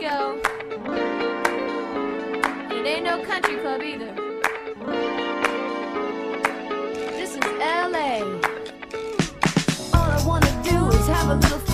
go. It ain't no country club either. This is LA. All I wanna do is have a little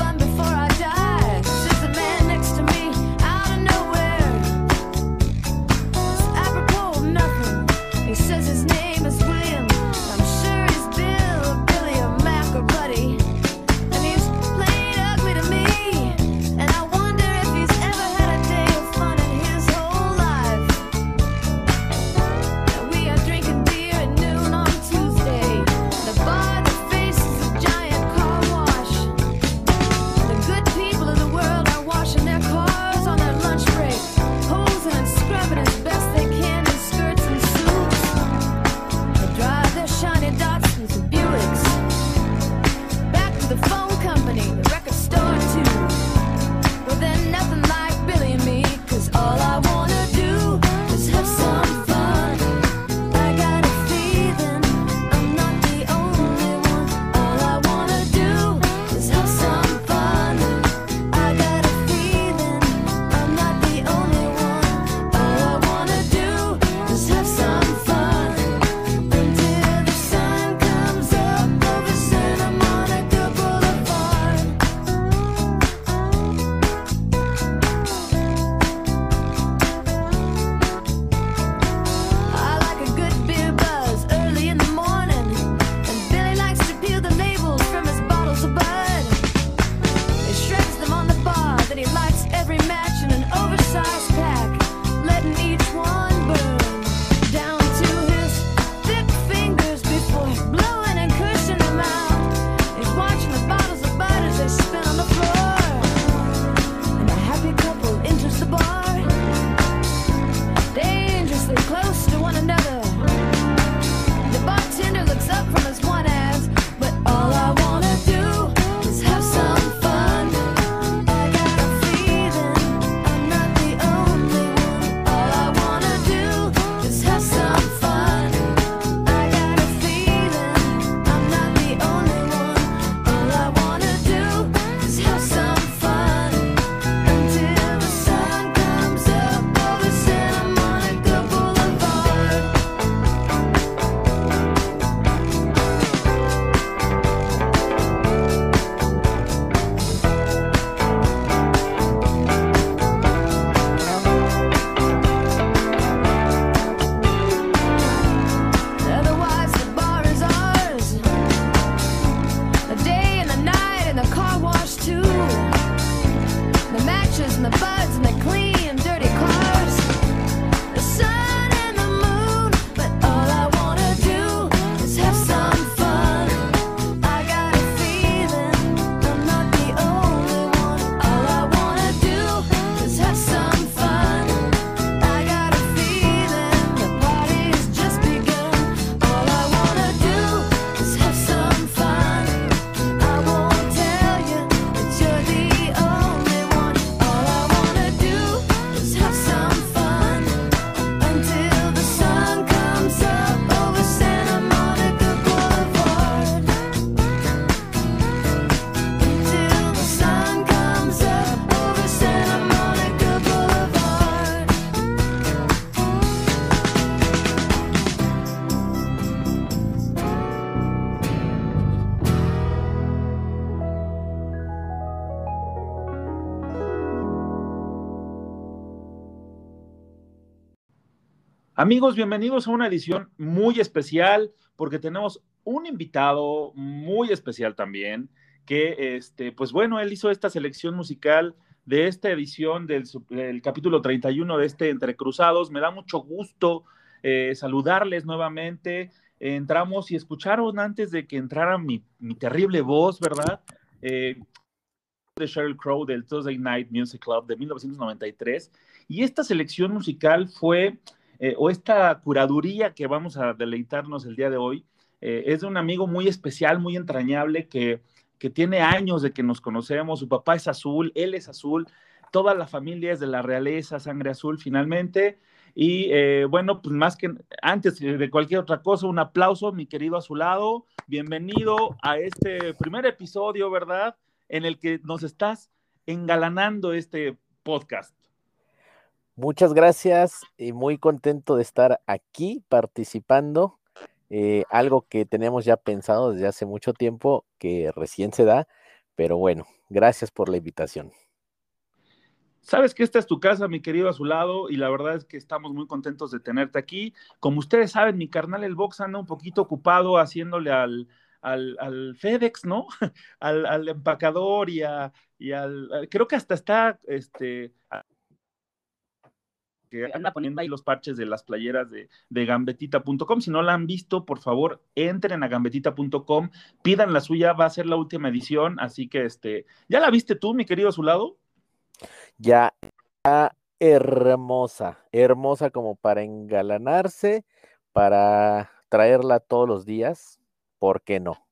Amigos, bienvenidos a una edición muy especial porque tenemos un invitado muy especial también que, este, pues bueno, él hizo esta selección musical de esta edición del, capítulo 31 de este Entre Cruzados. Me da mucho gusto eh, saludarles nuevamente. Entramos y escucharon antes de que entrara mi, terrible voz, ¿verdad? Eh, de Sheryl Crow del Thursday Night Music Club de 1993. Y esta selección musical fue eh, o esta curaduría que vamos a deleitarnos el día de hoy, eh, es de un amigo muy especial, muy entrañable, que, que tiene años de que nos conocemos, su papá es azul, él es azul, toda la familia es de la realeza, sangre azul finalmente. Y eh, bueno, pues más que antes de cualquier otra cosa, un aplauso, mi querido Azulado. Bienvenido a este primer episodio, ¿verdad? En el que nos estás engalanando este podcast. Muchas gracias y muy contento de estar aquí participando. eh, algo que teníamos ya pensado desde hace mucho tiempo, que recién se da, pero bueno, gracias por la invitación. Sabes que esta es tu casa, mi querido Azulado, y la verdad es que estamos muy contentos de tenerte aquí. Como ustedes saben, mi carnal el Box anda un poquito ocupado haciéndole al, al, al FedEx, ¿no? al, al, empacador y, y al... Creo que hasta está, este... que anda poniendo ahí los parches de las playeras de, de gambetita.com. Si no la han visto, por favor, entren a gambetita.com, pidan la suya, va a ser la última edición, así que, este, ¿ya la viste tú, mi querido Azulado? ya hermosa, hermosa como para engalanarse, para traerla todos los días, ¿por qué no?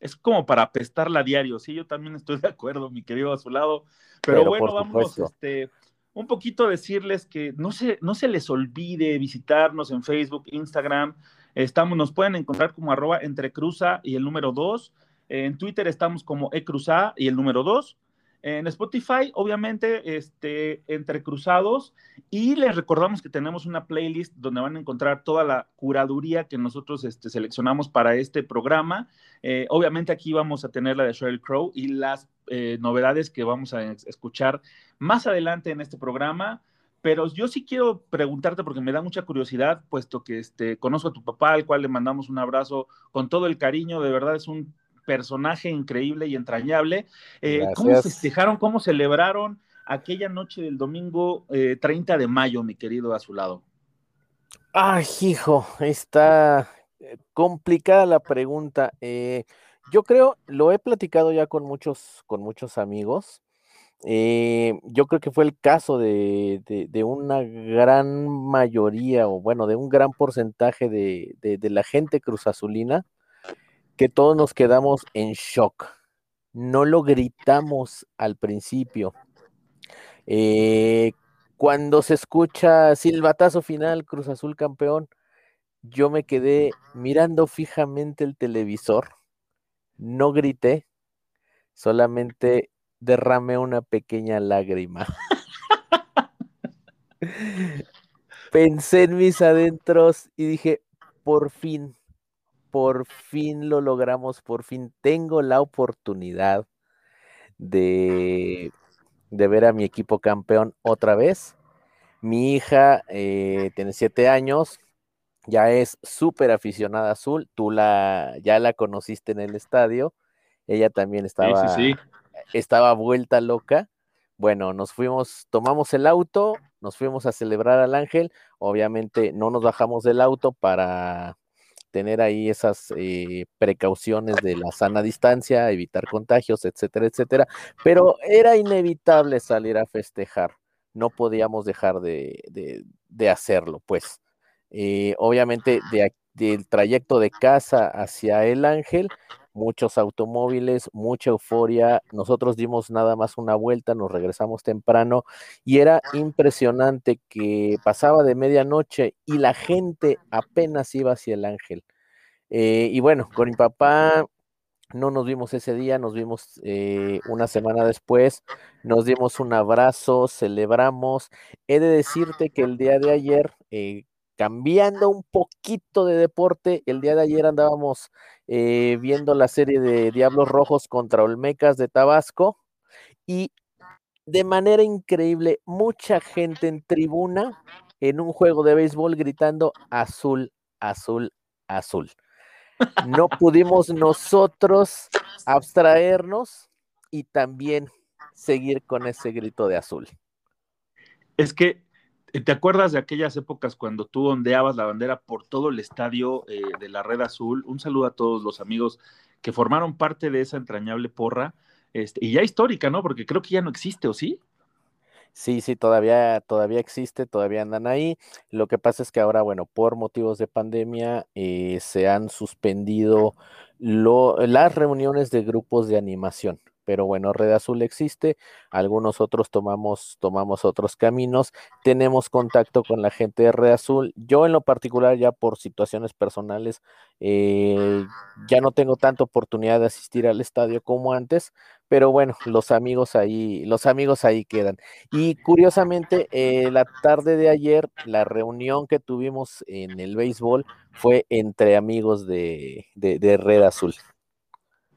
Es como para apestarla a diario, sí, yo también estoy de acuerdo, mi querido a su lado, pero, pero bueno, vamos, este, un poquito decirles que no se, no se les olvide visitarnos en Facebook, Instagram, estamos, nos pueden encontrar como arroba entrecruza y el número 2, en Twitter estamos como ecruza y el número 2, en Spotify, obviamente, este, entre cruzados. Y les recordamos que tenemos una playlist donde van a encontrar toda la curaduría que nosotros este, seleccionamos para este programa. Eh, obviamente aquí vamos a tener la de Sheryl Crow y las eh, novedades que vamos a escuchar más adelante en este programa. Pero yo sí quiero preguntarte, porque me da mucha curiosidad, puesto que este, conozco a tu papá, al cual le mandamos un abrazo con todo el cariño, de verdad es un personaje increíble y entrañable. Eh, ¿Cómo festejaron, cómo celebraron aquella noche del domingo eh, 30 de mayo, mi querido a su lado? Ay, hijo, está eh, complicada la pregunta. Eh, yo creo, lo he platicado ya con muchos, con muchos amigos. Eh, yo creo que fue el caso de, de, de, una gran mayoría, o bueno, de un gran porcentaje de, de la gente cruzazulina, que todos nos quedamos en shock. No lo gritamos al principio. Eh, cuando se escucha silbatazo final, Cruz Azul campeón, yo me quedé mirando fijamente el televisor, no grité, solamente derramé una pequeña lágrima. Pensé en mis adentros y dije, por fin, por fin lo logramos, por fin tengo la oportunidad de, de ver a mi equipo campeón otra vez. Mi hija eh, tiene siete años, ya es súper aficionada azul, tú la, ya la conociste en el estadio, ella también estaba, sí, sí, sí. estaba vuelta loca. Bueno, nos fuimos, tomamos el auto, nos fuimos a celebrar al ángel, obviamente no nos bajamos del auto para tener ahí esas eh, precauciones de la sana distancia, evitar contagios, etcétera, etcétera, pero era inevitable salir a festejar, no podíamos dejar de, de, de hacerlo, pues. Eh, obviamente de, del trayecto de casa hacia el ángel, muchos automóviles, mucha euforia. Nosotros dimos nada más una vuelta, nos regresamos temprano y era impresionante que pasaba de medianoche y la gente apenas iba hacia el ángel. Eh, y bueno, con mi papá no nos vimos ese día, nos vimos eh, una semana después, nos dimos un abrazo, celebramos. He de decirte que el día de ayer, eh, cambiando un poquito de deporte, el día de ayer andábamos eh, viendo la serie de Diablos Rojos contra Olmecas de Tabasco y de manera increíble, mucha gente en tribuna en un juego de béisbol gritando azul, azul, azul. No pudimos nosotros abstraernos y también seguir con ese grito de azul. Es que ¿Te acuerdas de aquellas épocas cuando tú ondeabas la bandera por todo el estadio eh, de la Red Azul? Un saludo a todos los amigos que formaron parte de esa entrañable porra, este, y ya histórica, ¿no? Porque creo que ya no existe, ¿o sí? Sí, sí, todavía, todavía existe, todavía andan ahí. Lo que pasa es que ahora, bueno, por motivos de pandemia, eh, se han suspendido las reuniones de grupos de animación. Pero bueno, Red Azul existe, algunos otros tomamos, tomamos otros caminos, tenemos contacto con la gente de Red Azul, yo en lo particular ya por situaciones personales eh, ya no tengo tanta oportunidad de asistir al estadio como antes, pero bueno, los amigos ahí, los amigos ahí quedan. Y curiosamente, eh, la tarde de ayer, la reunión que tuvimos en el béisbol fue entre amigos de, de, de Red Azul.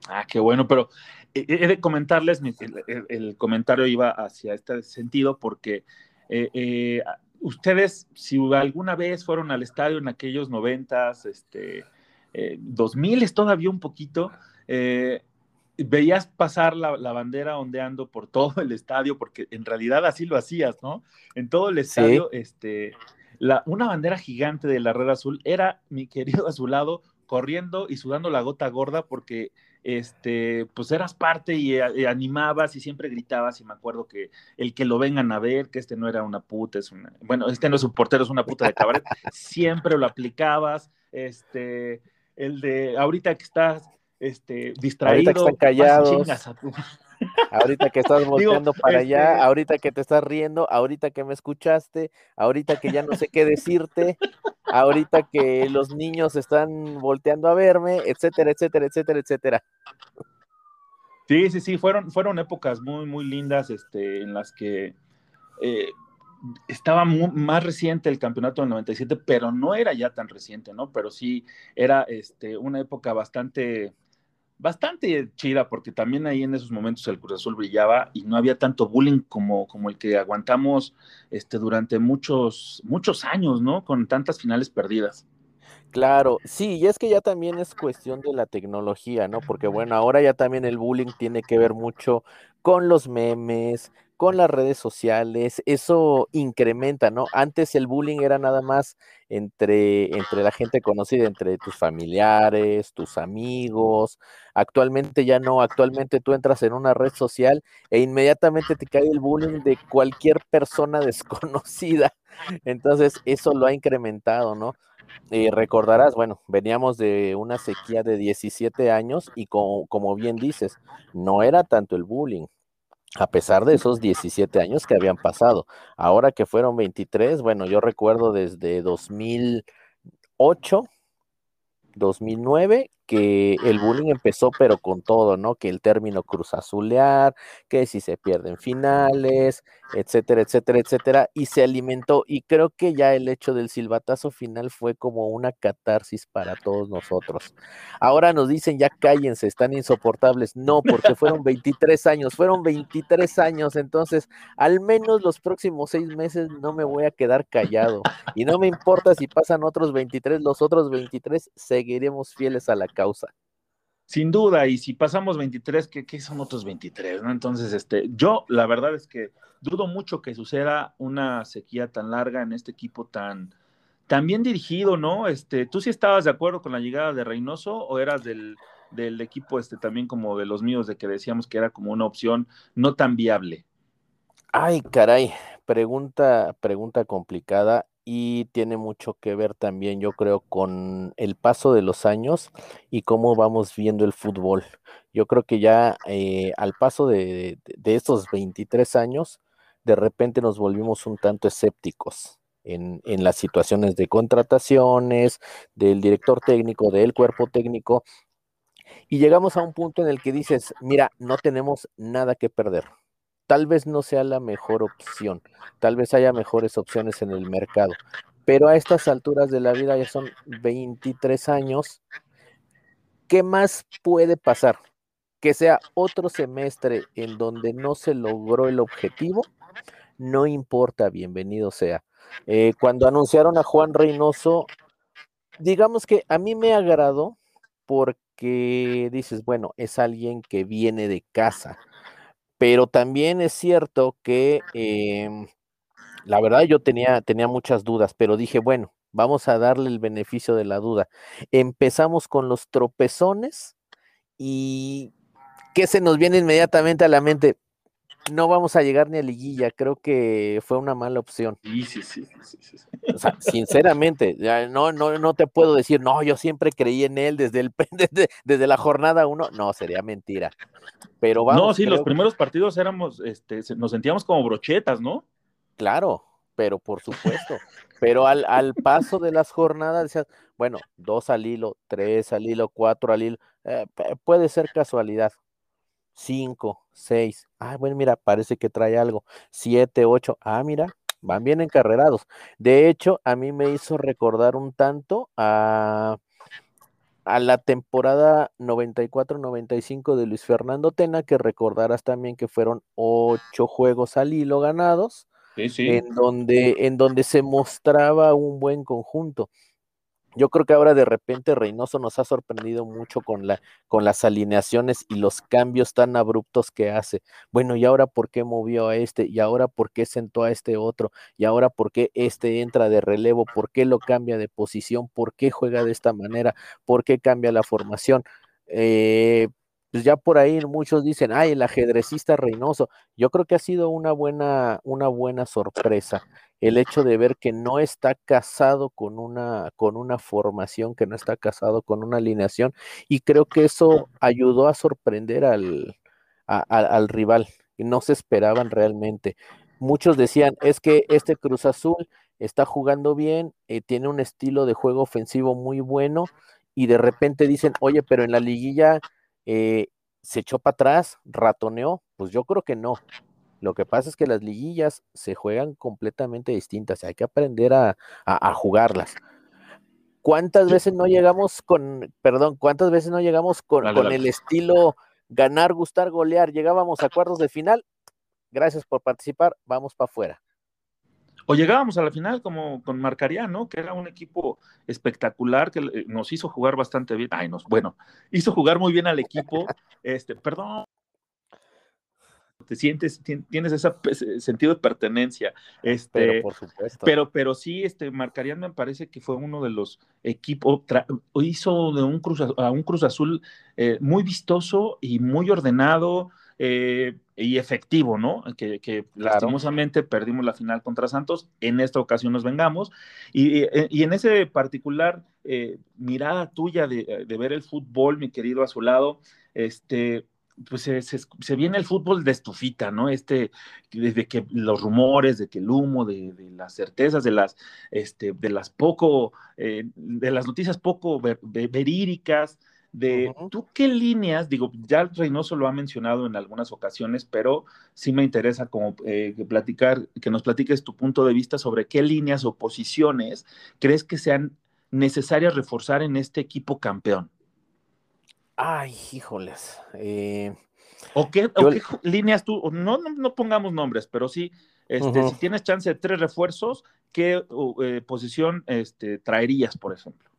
Ah, qué bueno, pero he de comentarles, el, el, el, comentario iba hacia este sentido porque eh, eh, ustedes, si alguna vez fueron al estadio en aquellos noventas, este, eh, 2000 es todavía un poquito, eh, veías pasar la, la, bandera ondeando por todo el estadio, porque en realidad así lo hacías, ¿no? En todo el estadio, sí. este, la, una bandera gigante de la red azul era mi querido azulado corriendo y sudando la gota gorda porque este, pues eras parte y, y, animabas y siempre gritabas y me acuerdo que el que lo vengan a ver, que este no era una puta, es una, bueno, este no es un portero, es una puta de cabaret, siempre lo aplicabas, este, el de ahorita que estás este, distraído, ahorita que están callados. Ahorita que estás volteando Digo, para este... allá, ahorita que te estás riendo, ahorita que me escuchaste, ahorita que ya no sé qué decirte, ahorita que los niños están volteando a verme, etcétera, etcétera, etcétera, etcétera. Sí, sí, sí, fueron, fueron épocas muy, muy lindas este, en las que eh, estaba muy, más reciente el campeonato del 97, pero no era ya tan reciente, ¿no? Pero sí era este, una época bastante bastante chida, porque también ahí en esos momentos el Cruz Azul brillaba y no había tanto bullying como, como el que aguantamos este, durante muchos, muchos años, ¿no? Con tantas finales perdidas. Claro, sí, y es que ya también es cuestión de la tecnología, ¿no? Porque bueno, ahora ya también el bullying tiene que ver mucho con los memes, con las redes sociales, eso incrementa, ¿no? Antes el bullying era nada más entre, entre la gente conocida, entre tus familiares, tus amigos. Actualmente ya no, actualmente tú entras en una red social e inmediatamente te cae el bullying de cualquier persona desconocida. Entonces, eso lo ha incrementado, ¿no? Eh, recordarás, bueno, veníamos de una sequía de 17 años y como, como bien dices, no era tanto el bullying, a pesar de esos 17 años que habían pasado. Ahora que fueron 23, bueno, yo recuerdo desde 2008, 2009, que el bullying empezó, pero con todo, ¿no? Que el término cruzazulear, que si se pierden finales, etcétera, etcétera, etcétera, y se alimentó. Y creo que ya el hecho del silbatazo final fue como una catarsis para todos nosotros. Ahora nos dicen, ya cállense, están insoportables. No, porque fueron 23 años, fueron 23 años, entonces al menos los próximos seis meses no me voy a quedar callado. Y no me importa si pasan otros 23, los otros 23 seguiremos fieles a la causa. Sin duda, y si pasamos 23, ¿qué, qué son otros 23? ¿no? Entonces, este, yo la verdad es que dudo mucho que suceda una sequía tan larga en este equipo tan, tan bien dirigido, ¿no? Este, ¿Tú sí estabas de acuerdo con la llegada de Reynoso o eras del, del equipo este, también como de los míos, de que decíamos que era como una opción no tan viable? Ay, caray, pregunta, pregunta complicada y tiene mucho que ver también, yo creo, con el paso de los años y cómo vamos viendo el fútbol. Yo creo que ya eh, al paso de, de, estos 23 años, de repente nos volvimos un tanto escépticos en las situaciones de contrataciones, del director técnico, del cuerpo técnico, y llegamos a un punto en el que dices, mira, no tenemos nada que perder tal vez no sea la mejor opción, tal vez haya mejores opciones en el mercado, pero a estas alturas de la vida ya son 23 años, ¿qué más puede pasar? Que sea otro semestre en donde no se logró el objetivo, no importa, bienvenido sea. Eh, cuando anunciaron a Juan Reynoso, digamos que a mí me agradó porque dices, bueno, es alguien que viene de casa, pero también es cierto que eh, la verdad yo tenía, tenía muchas dudas, pero dije, bueno, vamos a darle el beneficio de la duda. Empezamos con los tropezones y ¿qué se nos viene inmediatamente a la mente? No vamos a llegar ni a liguilla. Creo que fue una mala opción. Sí, sí, sí, sí, sí, sí. O sea, sinceramente, ya no, no, no te puedo decir, no, yo siempre creí en él desde, el, desde, desde la jornada uno. No, sería mentira. Pero vamos. no, sí, los primeros partidos éramos, este, se- nos sentíamos como brochetas, ¿no? Claro, pero por supuesto. Pero al, al paso de las jornadas, decías, bueno, dos al hilo, tres al hilo, cuatro al hilo, eh, puede ser casualidad. Cinco, seis, ah, bueno, mira, parece que trae algo. Siete, ocho, ah, mira, van bien encarrerados. De hecho, a mí me hizo recordar un tanto a, a la temporada 94-95 de Luis Fernando Tena, que recordarás también que fueron ocho juegos al hilo ganados Sí, sí. en donde, en donde se mostraba un buen conjunto. Yo creo que ahora de repente Reynoso nos ha sorprendido mucho con, la, con las alineaciones y los cambios tan abruptos que hace. Bueno, ¿y ahora por qué movió a este? ¿Y ahora por qué sentó a este otro? ¿Y ahora por qué este entra de relevo? ¿Por qué lo cambia de posición? ¿Por qué juega de esta manera? ¿Por qué cambia la formación? Eh, pues ya por ahí muchos dicen, ay, el ajedrecista Reynoso. Yo creo que ha sido una buena, una buena sorpresa el hecho de ver que no está casado con una, con una formación, que no está casado con una alineación, y creo que eso ayudó a sorprender al, al rival, no se esperaban realmente. Muchos decían, es que este Cruz Azul está jugando bien, eh, tiene un estilo de juego ofensivo muy bueno, y de repente dicen, oye, pero en la liguilla eh, se echó para atrás, ratoneó, pues yo creo que no. Lo que pasa es que las liguillas se juegan completamente distintas, hay que aprender a, a- a jugarlas. ¿Cuántas veces no llegamos con, perdón, cuántas veces no llegamos con, Dale, con dale. el estilo ganar, gustar, golear? Llegábamos a cuartos de final, gracias por participar, vamos para afuera. O llegábamos a la final como con Marcarián, ¿no? Que era un equipo espectacular que eh, nos hizo jugar bastante bien. Ay, nos, bueno, hizo jugar muy bien al equipo. Este, perdón. Te sientes, tien- tienes ese sentido de pertenencia. Este, Pero por supuesto. Pero, pero sí, este, Marcarían me parece que fue uno de los equipos, hizo de un Cruz, a un Cruz Azul eh, muy vistoso y muy ordenado eh, y efectivo, ¿no? Que, que Claro. lastimosamente perdimos la final contra Santos, en esta ocasión nos vengamos. Y, y- y en ese particular eh, mirada tuya de, de ver el fútbol, mi querido a su lado, este, pues se, se- se viene el fútbol de estufita, ¿no? Este, desde que los rumores, de que el humo, de, de las certezas, de las, este, de las poco, eh, de las noticias poco ver- ve- verídicas, de tú qué líneas, digo, ya Reynoso lo ha mencionado en algunas ocasiones, pero sí me interesa como eh, que platicar, que nos platiques tu punto de vista sobre qué líneas o posiciones crees que sean necesarias reforzar en este equipo campeón. Ay, híjoles. eh, ¿O qué, o líneas tú, no, no, no pongamos nombres, pero sí, este, si tienes chance de tres refuerzos, ¿qué eh, posición este, traerías, por ejemplo?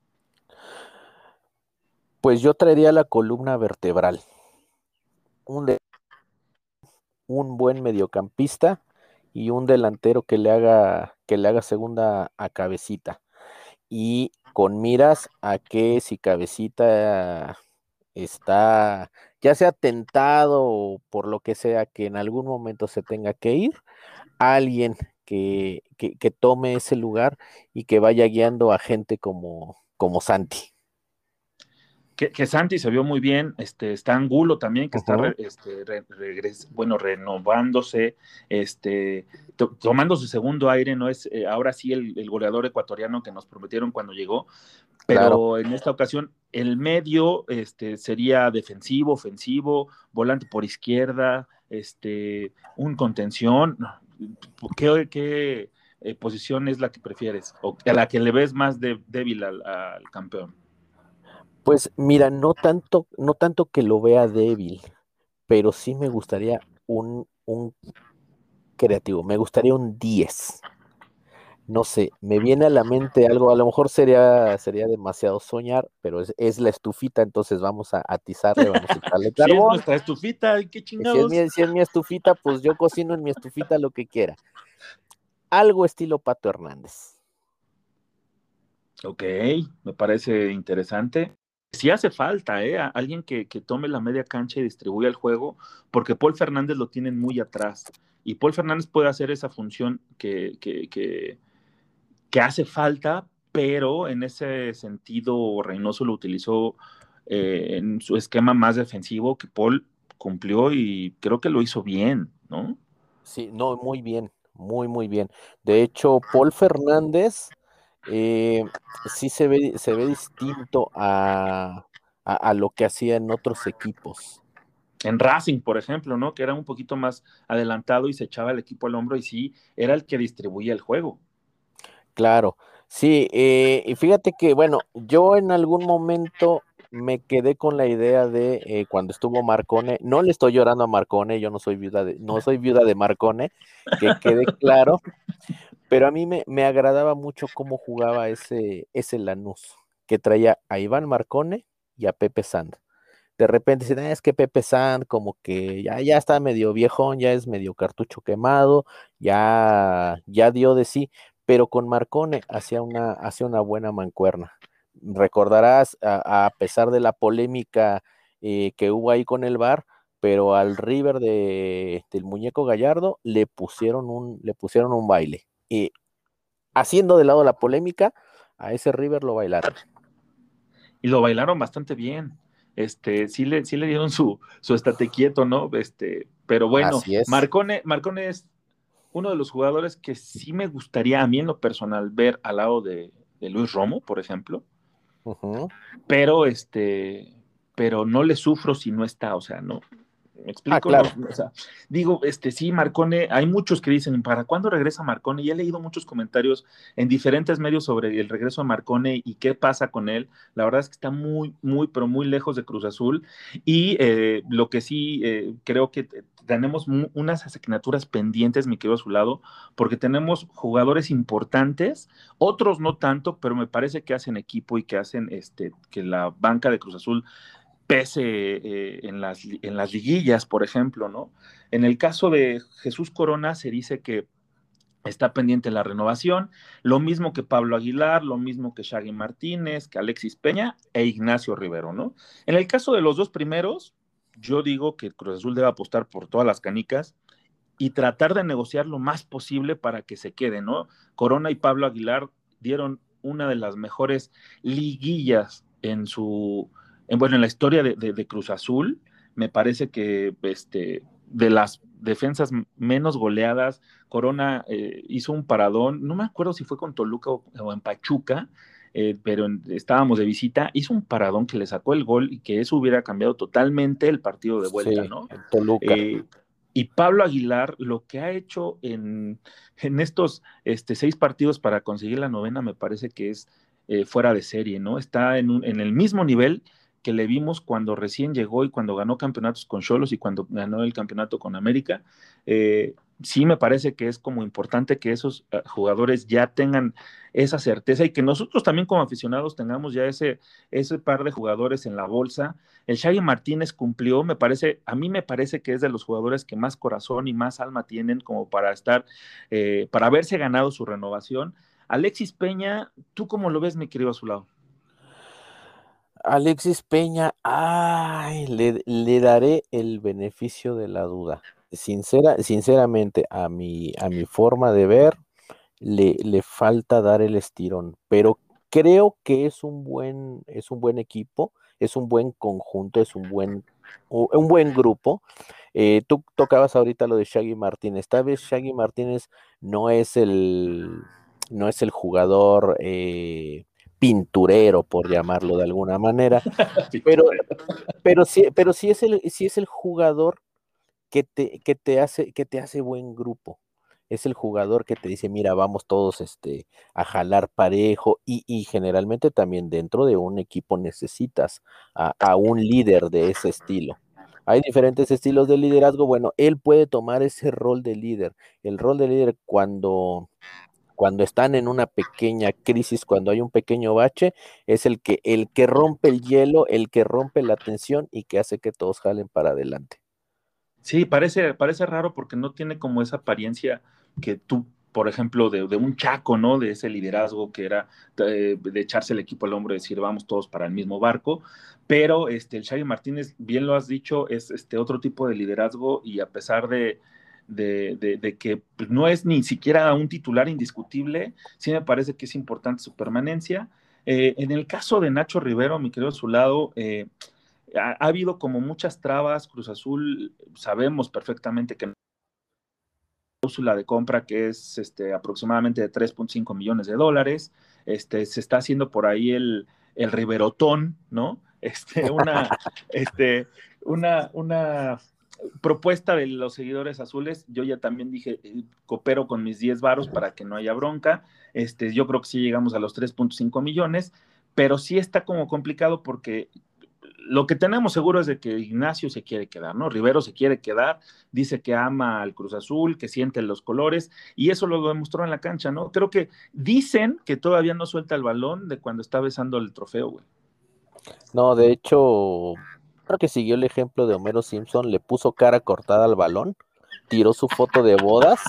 Pues yo traería la columna vertebral. Un, un buen mediocampista y un delantero que le haga, que le haga segunda a cabecita. Y con miras a que si cabecita está, ya sea tentado o por lo que sea, que en algún momento se tenga que ir, alguien que, que, que tome ese lugar y que vaya guiando a gente como, como Santi. Que, que Santi se vio muy bien, este, está Angulo también, que está este, re- regres- bueno, renovándose, este, to- tomando su segundo aire, no es eh, ahora sí el, el goleador ecuatoriano que nos prometieron cuando llegó, pero Claro. en esta ocasión el medio este, sería defensivo, ofensivo, volante por izquierda, este, un contención. ¿Qué, qué, eh, posición es la que prefieres? ¿O a la que le ves más débil al- al campeón? Pues mira, no tanto, no tanto que lo vea débil, pero sí me gustaría un, un creativo, me gustaría un 10. No sé, me viene a la mente algo, a lo mejor sería, sería demasiado soñar, pero es, es la estufita, entonces vamos a atizarle, vamos a echarle Si es carbón. nuestra estufita, qué Si es, chingados. mi, si es mi estufita, pues yo cocino en mi estufita lo que quiera. Algo estilo Pato Hernández. Ok, me parece interesante. sí hace falta, ¿eh? alguien que, que, tome la media cancha y distribuya el juego, porque Paul Fernández lo tienen muy atrás. Y Paul Fernández puede hacer esa función que, que, que, que hace falta, pero en ese sentido Reynoso lo utilizó eh, en su esquema más defensivo que Paul cumplió y creo que lo hizo bien, ¿no? Sí, no, muy bien, muy, muy bien. De hecho, Paul Fernández eh, sí se ve, se ve distinto a, a, a, lo que hacía en otros equipos. En Racing, por ejemplo, ¿no? Que era un poquito más adelantado y se echaba el equipo al hombro y sí, era el que distribuía el juego. Claro, sí, eh, y fíjate que, bueno, yo en algún momento me quedé con la idea de eh, cuando estuvo Marcone, no le estoy llorando a Marcone, yo no soy viuda de, no soy viuda de Marcone, que quede claro, pero a mí me, me, agradaba mucho cómo jugaba ese, ese Lanús, que traía a Iván Marcone y a Pepe Sand. De repente dicen, ah, es que Pepe Sand como que ya, ya está medio viejón, ya es medio cartucho quemado, ya, ya dio de sí, pero con Marcone hacía una, hacía una buena mancuerna recordarás, a, a, pesar de la polémica eh, que hubo ahí con el bar, pero al River de, del muñeco Gallardo le pusieron un, le pusieron un baile. Y haciendo de lado la polémica, a ese River lo bailaron. Y lo bailaron bastante bien. Este, sí le, sí le dieron su, su estate quieto, ¿no? Este, pero bueno, Marcone, Marcone es uno de los jugadores que sí me gustaría a mí en lo personal ver al lado de, de Luis Romo, por ejemplo. Uh -huh. Pero este, pero no le sufro si no está, o sea, no. ¿Me explico? Ah, claro. no, o sea, digo, este sí, Marcone, hay muchos que dicen, ¿para cuándo regresa Marcone? Y he leído muchos comentarios en diferentes medios sobre el regreso de Marcone y qué pasa con él. La verdad es que está muy, muy, pero muy lejos de Cruz Azul. Y eh, lo que sí eh, creo que tenemos unas asignaturas pendientes, mi querido a su lado, porque tenemos jugadores importantes, otros no tanto, pero me parece que hacen equipo y que hacen este, que la banca de Cruz Azul pese eh, en, las, en las liguillas, por ejemplo, ¿no? En el caso de Jesús Corona se dice que está pendiente la renovación, lo mismo que Pablo Aguilar, lo mismo que Shaggy Martínez, que Alexis Peña e Ignacio Rivero, ¿no? En el caso de los dos primeros, yo digo que Cruz Azul debe apostar por todas las canicas y tratar de negociar lo más posible para que se quede, ¿no? Corona y Pablo Aguilar dieron una de las mejores liguillas en su, en, bueno, en la historia de, de, de, Cruz Azul. Me parece que este, de las defensas menos goleadas, Corona eh, hizo un paradón, no me acuerdo si fue con Toluca o, o en Pachuca, eh, pero en, estábamos de visita, hizo un paradón que le sacó el gol y que eso hubiera cambiado totalmente el partido de vuelta, sí, ¿no? Toluca. Eh, y Pablo Aguilar, lo que ha hecho en, en estos este, seis partidos para conseguir la novena, me parece que es eh, fuera de serie, ¿no? Está en, un, en el mismo nivel que le vimos cuando recién llegó y cuando ganó campeonatos con Cholos y cuando ganó el campeonato con América. Eh, sí me parece que es como importante que esos uh, jugadores ya tengan esa certeza y que nosotros también como aficionados tengamos ya ese, ese par de jugadores en la bolsa. El Shaggy Martínez cumplió, me parece, a mí me parece que es de los jugadores que más corazón y más alma tienen como para estar, eh, para haberse ganado su renovación. Alexis Peña, ¿tú cómo lo ves, mi querido a su lado? Alexis Peña, ay, le, le, daré el beneficio de la duda. Sincera, sinceramente, a mi, a mi forma de ver, le, le, falta dar el estirón, pero creo que es un buen, es un buen equipo, es un buen conjunto, es un buen, un buen grupo. Eh, tú tocabas ahorita lo de Shaggy Martínez. Esta vez Shaggy Martínez no es el, no es el jugador eh, pinturero, por llamarlo de alguna manera, pero, pero, sí, pero sí, es el, sí es el jugador que te, que, te hace, que te hace buen grupo. Es el jugador que te dice, mira, vamos todos este, a jalar parejo y, y generalmente también dentro de un equipo necesitas a, a un líder de ese estilo. Hay diferentes estilos de liderazgo. Bueno, él puede tomar ese rol de líder. El rol de líder cuando cuando están en una pequeña crisis, cuando hay un pequeño bache, es el que, el que rompe el hielo, el que rompe la tensión y que hace que todos jalen para adelante. Sí, parece, parece raro porque no tiene como esa apariencia que tú por ejemplo, de, un Chaco, ¿no? De ese liderazgo que era de, de, echarse el equipo al hombro y decir, vamos todos para el mismo barco. Pero este, el Xavi Martínez, bien lo has dicho, es este otro tipo de liderazgo y a pesar de, de, de, de, que no es ni siquiera un titular indiscutible, sí me parece que es importante su permanencia. Eh, en el caso de Nacho Rivero, mi querido su lado, eh, ha, ha, habido como muchas trabas, Cruz Azul, sabemos perfectamente que cláusula de compra que es este, aproximadamente de 3.5 millones de dólares, este, se está haciendo por ahí el, el Riverotón, ¿no? Este, una, este, una, una propuesta de los seguidores azules, yo ya también dije, eh, coopero con mis 10 varos para que no haya bronca, este, yo creo que sí llegamos a los 3.5 millones, pero sí está como complicado porque lo que tenemos seguro es de que Ignacio se quiere quedar, ¿no? Rivero se quiere quedar, dice que ama al Cruz Azul, que siente los colores, y eso lo demostró en la cancha, ¿no? Creo que dicen que todavía no suelta el balón de cuando está besando el trofeo, güey. No, de hecho, que siguió el ejemplo de Homero Simpson, le puso cara cortada al balón, tiró su foto de bodas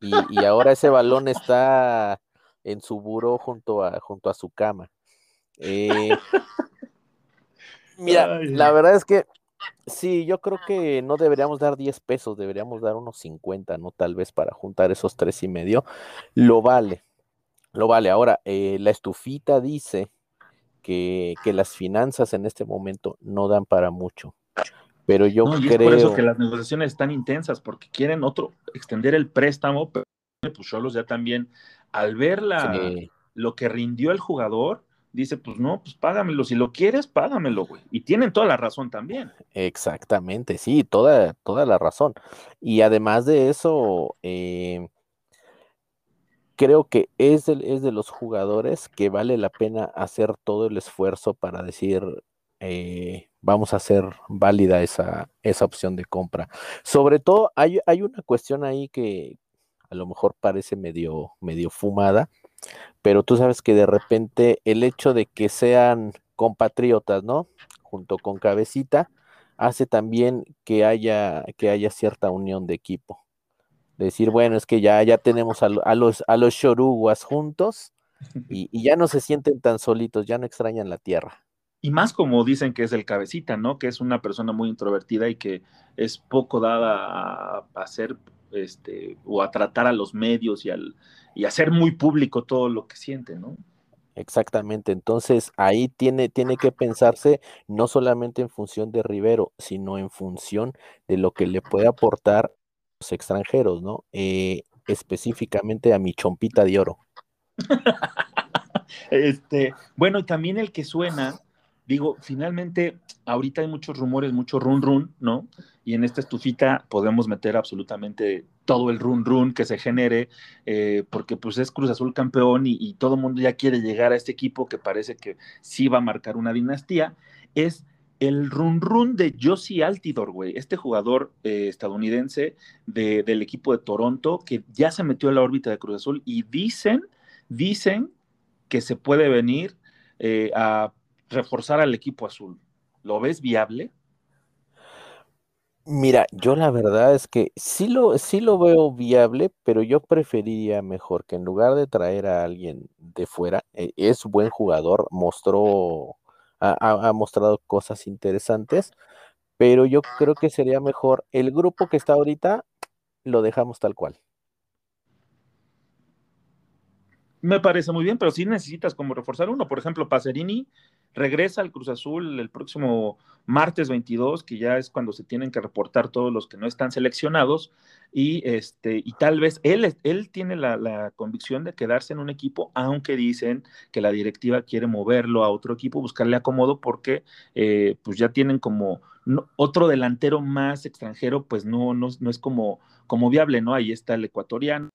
y, y ahora ese balón está en su buró junto a, junto a su cama. Eh, mira, Ay, la verdad es que sí, yo creo que no deberíamos dar 10 pesos, deberíamos dar unos 50, ¿no? Tal vez para juntar esos tres y medio. Lo vale, lo vale. Ahora, eh, la estufita dice que, que, las finanzas en este momento no dan para mucho. Pero yo no, y creo. Es por eso que las negociaciones están intensas, porque quieren otro, extender el préstamo, pero pues Cholos ya también, al ver la, sí. lo que rindió el jugador, dice, pues no, pues págamelo, si lo quieres, págamelo, güey. Y tienen toda la razón también. Exactamente, sí, toda, toda la razón. Y además de eso, eh, creo que es de, es de, los jugadores que vale la pena hacer todo el esfuerzo para decir, eh, vamos a hacer válida esa, esa opción de compra. Sobre todo, hay, hay una cuestión ahí que a lo mejor parece medio, medio fumada, pero tú sabes que de repente el hecho de que sean compatriotas, ¿no? Junto con Cabecita, hace también que haya, que haya cierta unión de equipo. Decir, bueno, es que ya, ya tenemos a, a los, a los choruguas juntos y, y, ya no se sienten tan solitos, ya no extrañan la tierra. Y más como dicen que es el cabecita, ¿no? Que es una persona muy introvertida y que es poco dada a, a hacer este, o a tratar a los medios y, al, y hacer muy público todo lo que siente, ¿no? Exactamente, entonces ahí tiene, tiene que pensarse no solamente en función de Rivero, sino en función de lo que le puede aportar extranjeros, ¿no? Eh, específicamente a mi chompita de oro. este, bueno, y también el que suena, digo, finalmente, ahorita hay muchos rumores, mucho run run, ¿no? Y en esta estufita podemos meter absolutamente todo el run run que se genere, eh, porque pues es Cruz Azul campeón y, y todo el mundo ya quiere llegar a este equipo que parece que sí va a marcar una dinastía, es el run run de Josie Altidor, güey, este jugador eh, estadounidense de, del equipo de Toronto que ya se metió en la órbita de Cruz Azul y dicen, dicen que se puede venir eh, a reforzar al equipo azul. ¿Lo ves viable? Mira, yo la verdad es que sí lo, sí lo veo viable, pero yo preferiría mejor que en lugar de traer a alguien de fuera, eh, es buen jugador, mostró, ha, mostrado cosas interesantes, pero yo creo que sería mejor el grupo que está ahorita, lo dejamos tal cual. Me parece muy bien, pero sí necesitas como reforzar uno. Por ejemplo, Pacerini regresa al Cruz Azul el próximo martes 22, que ya es cuando se tienen que reportar todos los que no están seleccionados, y, este, y tal vez él, él tiene la, la, convicción de quedarse en un equipo, aunque dicen que la directiva quiere moverlo a otro equipo, buscarle acomodo, porque eh, pues ya tienen como otro delantero más extranjero, pues no, no, no es como, como viable, ¿no? Ahí está el ecuatoriano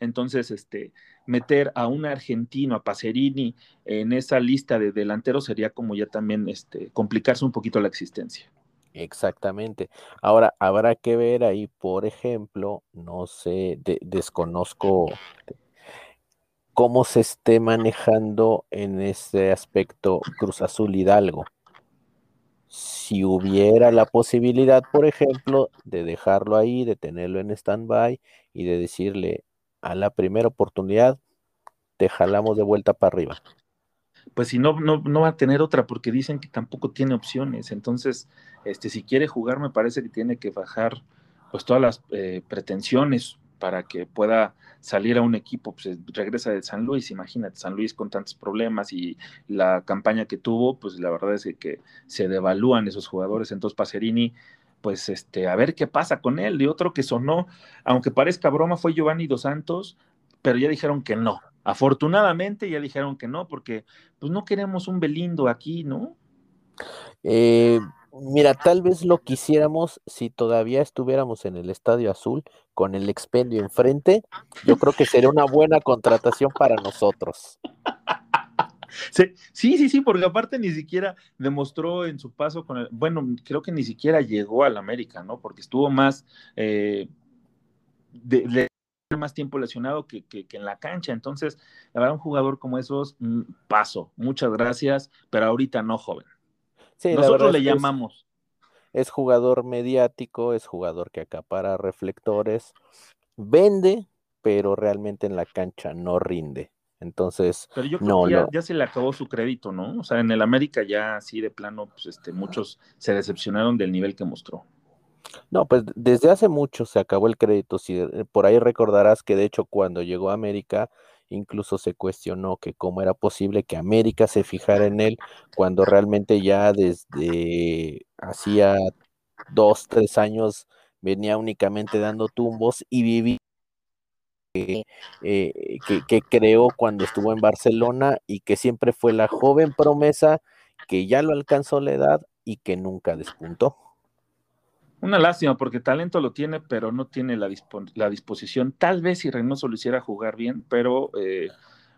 entonces, este, meter a un argentino, a Pacerini, en esa lista de delanteros sería como ya también este, complicarse un poquito la existencia. Exactamente. Ahora, habrá que ver ahí, por ejemplo, no sé, de, desconozco cómo se esté manejando en ese aspecto Cruz Azul Hidalgo. si hubiera la posibilidad, por ejemplo, de dejarlo ahí, de tenerlo en stand-by y de decirle a la primera oportunidad, te jalamos de vuelta para arriba. Pues si no, no, no va a tener otra porque dicen que tampoco tiene opciones. Entonces, este, si quiere jugar, me parece que tiene que bajar pues todas las eh, pretensiones para que pueda salir a un equipo, pues regresa de San Luis, imagínate, San Luis con tantos problemas y la campaña que tuvo, pues la verdad es que se devalúan esos jugadores, entonces Pacerini, pues este, a ver qué pasa con él, y otro que sonó, aunque parezca broma, fue Giovanni Dos Santos, pero ya dijeron que no, afortunadamente ya dijeron que no, porque pues no queremos un Belindo aquí, ¿no? Eh, Mira, tal vez lo quisiéramos si todavía estuviéramos en el Estadio Azul con el expendio enfrente. Yo creo que sería una buena contratación para nosotros. Sí, sí, sí, porque aparte ni siquiera demostró en su paso con el, bueno, creo que ni siquiera llegó al América, ¿no? Porque estuvo más, eh, de, de, más tiempo lesionado que, que, que, en la cancha. Entonces, la verdad, un jugador como esos, mm, paso. Muchas gracias, pero ahorita no, joven. Sí, Nosotros le llamamos. Es, es, jugador mediático, es jugador que acapara reflectores, vende, pero realmente en la cancha no rinde. Entonces, pero yo creo no, que ya, no. ya, se le acabó su crédito, ¿no? O sea, en el América ya así de plano, pues este, muchos se decepcionaron del nivel que mostró. No, pues desde hace mucho se acabó el crédito. Si por ahí recordarás que de hecho cuando llegó a América incluso se cuestionó que cómo era posible que América se fijara en él cuando realmente ya desde hacía dos, tres años venía únicamente dando tumbos y vivía eh, eh, que, creó cuando estuvo en Barcelona y que siempre fue la joven promesa que ya lo alcanzó la edad y que nunca despuntó. Una lástima porque talento lo tiene, pero no tiene la, dispo la disposición. Tal vez si Reynoso lo hiciera jugar bien, pero eh,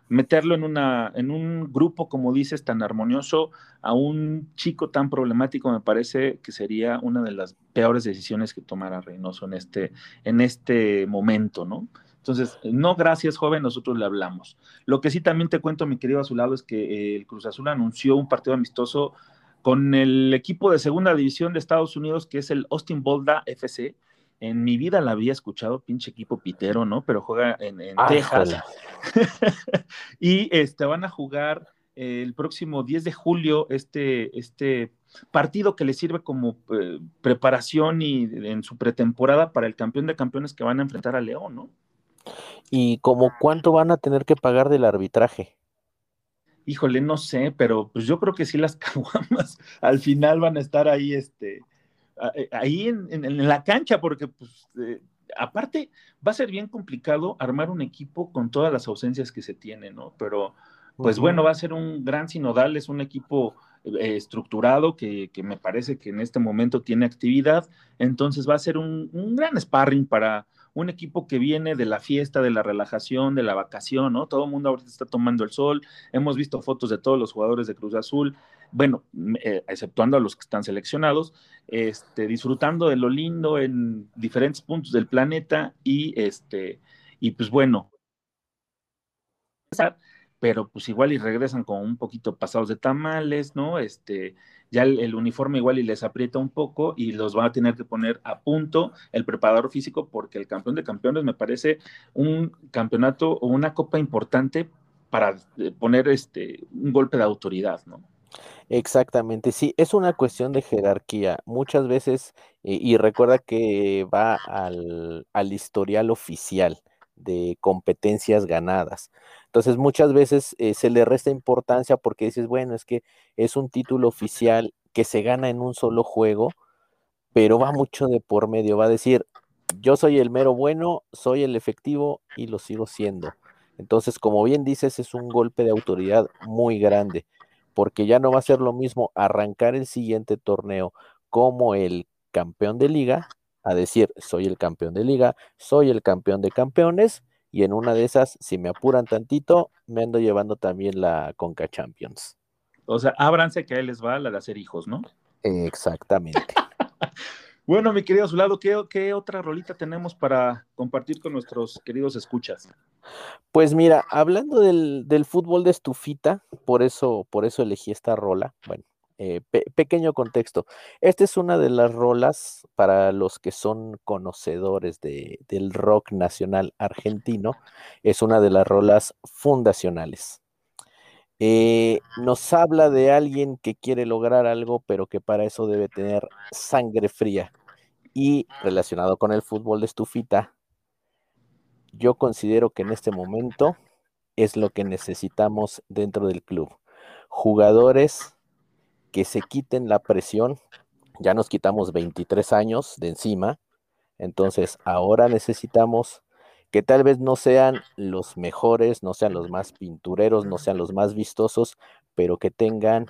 meterlo en, un grupo, como dices, tan armonioso, a un chico tan problemático, me parece que sería una de las peores decisiones que tomara Reynoso en este, en este momento, ¿no? Entonces, no, gracias, joven, nosotros le hablamos. Lo que sí también te cuento, mi querido Azulado, es que eh, el Cruz Azul anunció un partido amistoso con el equipo de segunda división de Estados Unidos, que es el Austin Bolda FC. En mi vida la había escuchado, pinche equipo pitero, ¿no? Pero juega en, en Ah, Texas. y este, van a jugar el próximo 10 de julio este, este partido que le sirve como eh, preparación y en su pretemporada para el campeón de campeones que van a enfrentar a León, ¿no? ¿Y como cuánto van a tener que pagar del arbitraje? Híjole, no sé, pero pues yo creo que sí las caguamas al final van a estar ahí, este, ahí en, en, en la cancha, porque pues eh, aparte va a ser bien complicado armar un equipo con todas las ausencias que se tienen, ¿no? Pero pues uh -huh. bueno, va a ser un gran sinodal, es un equipo eh, estructurado que, que, me parece que en este momento tiene actividad, entonces va a ser un, un gran sparring para un equipo que viene de la fiesta, de la relajación, de la vacación, ¿no? Todo el mundo ahorita está tomando el sol. Hemos visto fotos de todos los jugadores de Cruz Azul, bueno, eh, exceptuando a los que están seleccionados, este, disfrutando de lo lindo en diferentes puntos del planeta y, este, y pues bueno, pero pues igual y regresan con un poquito pasados de tamales, ¿no? Este, ya el, uniforme igual y les aprieta un poco y los van a tener que poner a punto el preparador físico porque el campeón de campeones me parece un campeonato o una copa importante para eh, poner este un golpe de autoridad, ¿no? Exactamente, sí, es una cuestión de jerarquía. Muchas veces, eh, y recuerda que va al, al historial oficial de competencias ganadas. Entonces muchas veces eh, se le resta importancia porque dices, bueno, es que es un título oficial que se gana en un solo juego, pero va mucho de por medio, va a decir, yo soy el mero bueno, soy el efectivo y lo sigo siendo. Entonces, como bien dices, es un golpe de autoridad muy grande, porque ya no va a ser lo mismo arrancar el siguiente torneo como el campeón de liga, a decir, soy el campeón de liga, soy el campeón de campeones, y en una de esas, si me apuran tantito, me ando llevando también la Conca Champions. O sea, ábranse que ahí les va la de hacer hijos, ¿no? Exactamente. bueno, mi querido Zulado, ¿qué, ¿qué, otra rolita tenemos para compartir con nuestros queridos escuchas? Pues mira, hablando del, del, fútbol de estufita, por eso, por eso elegí esta rola. Bueno, eh, pe- pequeño contexto. Esta es una de las rolas para los que son conocedores de- del rock nacional argentino. Es una de las rolas fundacionales. Eh, nos habla de alguien que quiere lograr algo, pero que para eso debe tener sangre fría. Y relacionado con el fútbol de estufita, yo considero que en este momento es lo que necesitamos dentro del club. Jugadores que se quiten la presión. Ya nos quitamos 23 años de encima. Entonces ahora necesitamos que tal vez no sean los mejores, no sean los más pintureros, no sean los más vistosos, pero que tengan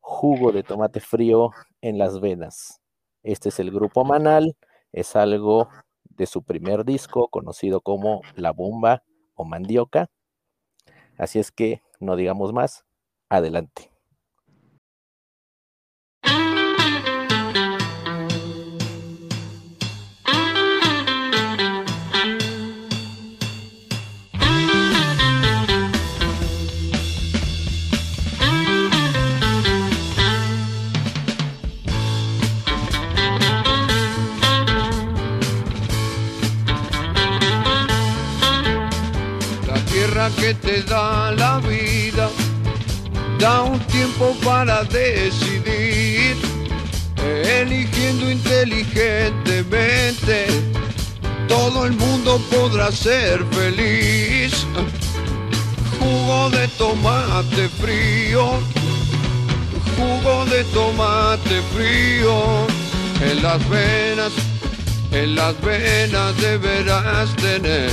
jugo de tomate frío en las venas. Este es el grupo Manal, es algo de su primer disco conocido como La Bomba o Mandioca. Así es que no digamos más, adelante. Que te da la vida da un tiempo para decidir, eligiendo inteligentemente. Todo el mundo podrá ser feliz. Jugo de tomate frío, jugo de tomate frío en las venas, en las venas deberás tener.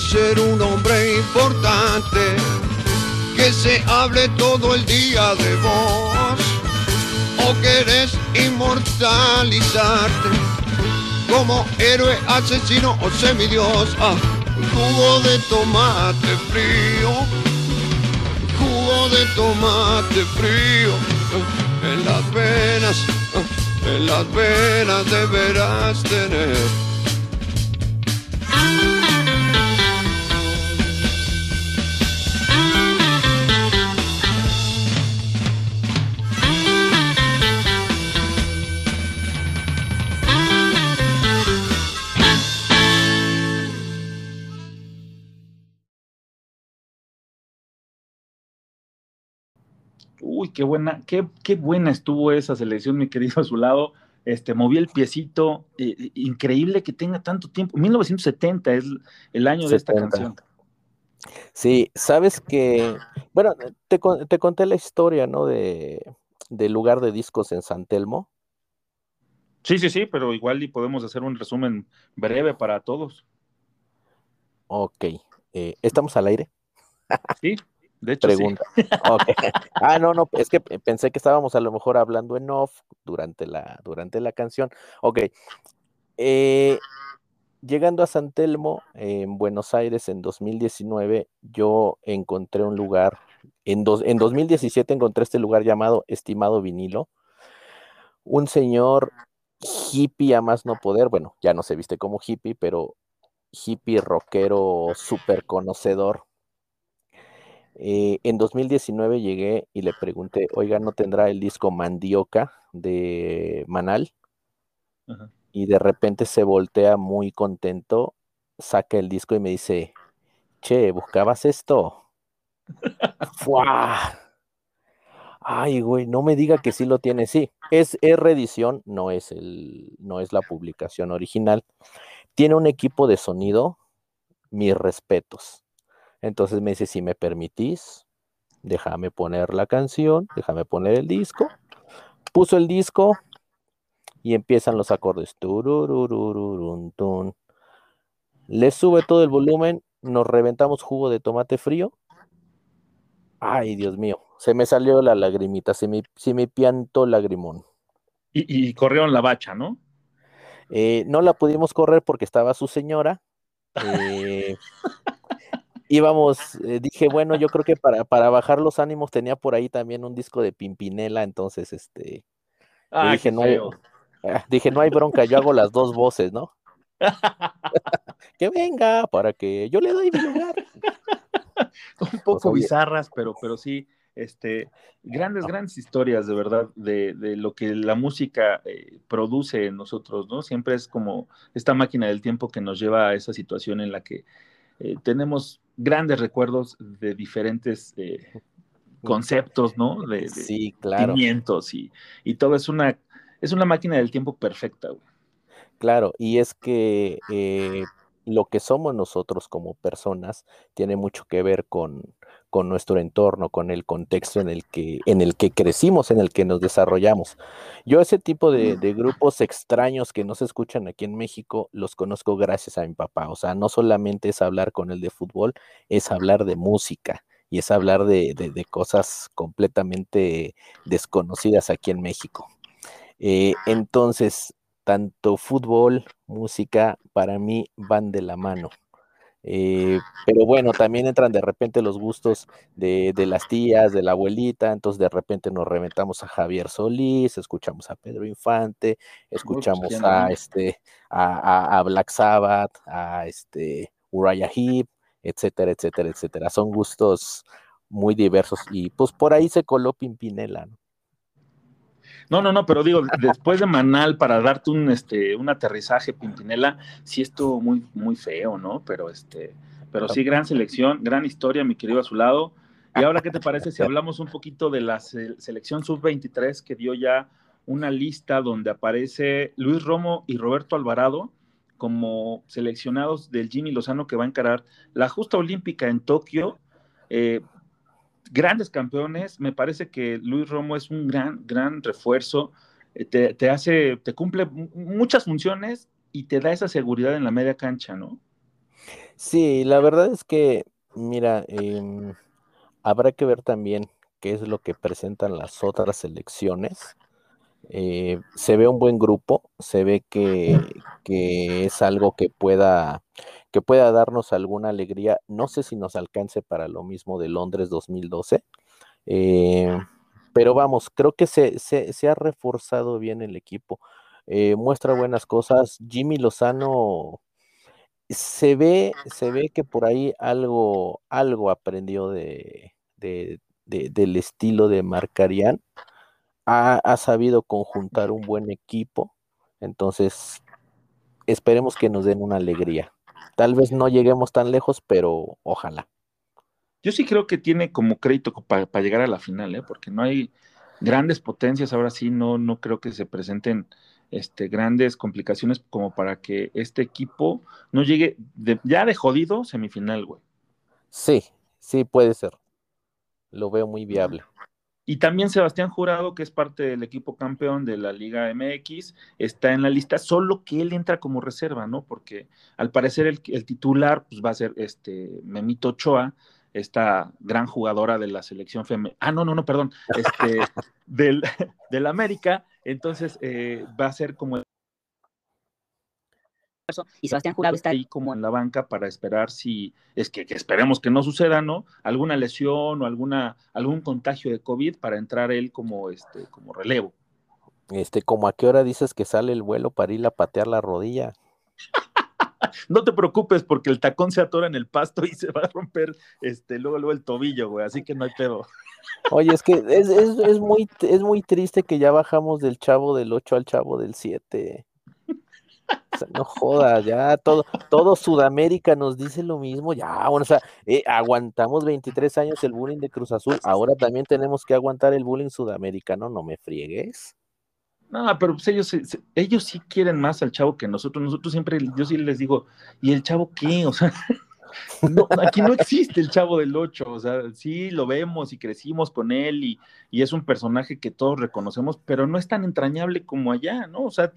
Ser un hombre importante, que se hable todo el día de vos, o querés inmortalizarte como héroe, asesino o semidios, ah, jugo de tomate frío, jugo de tomate frío, en las venas, en las venas deberás tener. Uy, qué buena, qué, qué buena estuvo esa selección, mi querido a su lado. Este, moví el piecito, eh, increíble que tenga tanto tiempo. 1970 es el año de esta 70. canción. Sí, sabes que, bueno, te, te conté la historia, ¿no? De, del lugar de discos en San Telmo. Sí, sí, sí, pero igual y podemos hacer un resumen breve para todos. Ok, eh, ¿estamos al aire? Sí, de hecho. Pregunta. Ah, no, no, es que pe- pensé que estábamos a lo mejor hablando en off durante la, durante la canción. Ok. Eh, llegando a San Telmo, en Buenos Aires, en 2019, yo encontré un lugar, en, dos- en 2017 encontré este lugar llamado Estimado Vinilo. Un señor hippie a más no poder, bueno, ya no se viste como hippie, pero hippie rockero súper conocedor. Eh, en 2019 llegué y le pregunté, oiga, ¿no tendrá el disco Mandioca de Manal? Ajá. Y de repente se voltea muy contento saca el disco y me dice, che, ¿buscabas esto? ¡Fua! Ay, güey, no me diga que sí lo tiene, sí. Es, es reedición, no es el, no es la publicación original. Tiene un equipo de sonido, mis respetos. Entonces me dice, si me permitís, déjame poner la canción, déjame poner el disco. Puso el disco y empiezan los acordes. Le sube todo el volumen, nos reventamos jugo de tomate frío. Ay, Dios mío, se me salió la lagrimita, se me, se me piantó lagrimón. Y, y corrieron la bacha, ¿no? Eh, no la pudimos correr porque estaba su señora. eh, íbamos, eh, dije, bueno, yo creo que para, para bajar los ánimos tenía por ahí también un disco de Pimpinela, entonces, este, Ah, dije, no hay, ah, dije, no hay bronca, yo hago las dos voces, ¿no? que venga, para que yo le doy mi lugar. un poco Pues, oye. bizarras, pero, pero sí, este, grandes, grandes historias de verdad de, de lo que la música eh, produce en nosotros, ¿no? Siempre es como esta máquina del tiempo que nos lleva a esa situación en la que eh, tenemos grandes recuerdos de diferentes eh, conceptos, ¿no? De, de Sí, claro, y, y todo es una, es una máquina del tiempo perfecta, güey. claro. Y es que eh, lo que somos nosotros como personas tiene mucho que ver con, con nuestro entorno, con el contexto en el que, en el que crecimos, en el que nos desarrollamos. Yo ese tipo de, grupos extraños que no se escuchan aquí en México, los conozco gracias a mi papá. O sea, no solamente es hablar con él de fútbol, es hablar de música y es hablar de, de- de cosas completamente desconocidas aquí en México. Eh, entonces, tanto fútbol, música, para mí van de la mano. Eh, pero bueno, también entran de repente los gustos de, de las tías, de la abuelita, entonces de repente nos reventamos a Javier Solís, escuchamos a Pedro Infante, escuchamos ¿quién a este, a, a- a Black Sabbath, a este Uriah Heep, etcétera, etcétera, etcétera. Son gustos muy diversos y pues por ahí se coló Pimpinela, ¿no? No, no, no, pero digo, después de Manal, para darte un, este, un aterrizaje, Pimpinela, sí estuvo muy, muy feo, ¿no? Pero este, pero sí, gran selección, gran historia, mi querido a su lado. Y ahora, ¿qué te parece si hablamos un poquito de la se- selección sub-23 que dio ya una lista donde aparece Luis Romo y Roberto Alvarado como seleccionados del Jimmy Lozano que va a encarar la justa olímpica en Tokio? Eh, grandes campeones. Me parece que Luis Romo es un gran, gran refuerzo. Eh, Te, te hace, te cumple mu- muchas funciones y te da esa seguridad en la media cancha, ¿no? Sí, la verdad es que, mira, em, habrá que ver también qué es lo que presentan las otras selecciones. Eh, se ve un buen grupo, se ve que, que es algo que pueda, que pueda darnos alguna alegría. No sé si nos alcance para lo mismo de Londres 2012, eh, pero vamos, creo que se, se- se ha reforzado bien el equipo. Eh, muestra buenas cosas. Jimmy Lozano se ve, se ve que por ahí algo, algo aprendió de, de- de- del estilo de Marcarián. Ha, ha sabido conjuntar un buen equipo. Entonces, esperemos que nos den una alegría. Tal vez no lleguemos tan lejos, pero ojalá. Yo sí creo que tiene como crédito para llegar a la final, ¿eh? porque no hay grandes potencias, ahora sí no, no creo que se presenten este, grandes complicaciones como para que este equipo no llegue de- ya de jodido semifinal, güey. Sí, sí puede ser. Lo veo muy viable. Y también Sebastián Jurado, que es parte del equipo campeón de la Liga MX, está en la lista, solo que él entra como reserva, ¿no? Porque al parecer el, el titular pues, va a ser este Memito Ochoa, esta gran jugadora de la selección femenina. Ah, no, no, no, perdón, este, del, del América. Entonces eh, va a ser como y Sebastián Jurado está ahí como en la banca para esperar si, es que, que esperemos que no suceda, ¿no? Alguna lesión o alguna, algún contagio de COVID para entrar él como, este, como relevo. Este, como a qué hora dices que sale el vuelo para ir a patear la rodilla. No te preocupes porque el tacón se atora en el pasto y se va a romper este, luego, luego el tobillo, güey, así que no hay pedo. Oye, es que es, es, es muy, es muy triste que ya bajamos del chavo del 8 al chavo del 7. No jodas, ya todo, todo Sudamérica nos dice lo mismo, ya, bueno, o sea, eh, aguantamos 23 años el bullying de Cruz Azul, ahora también tenemos que aguantar el bullying sudamericano, no me friegues. No, pero pues ellos, ellos sí quieren más al chavo que nosotros. Nosotros siempre, yo sí les digo, ¿y el chavo qué? O sea, no, aquí no existe el chavo del 8. O sea, sí lo vemos y crecimos con él y, y es un personaje que todos reconocemos, pero no es tan entrañable como allá, ¿no? O sea,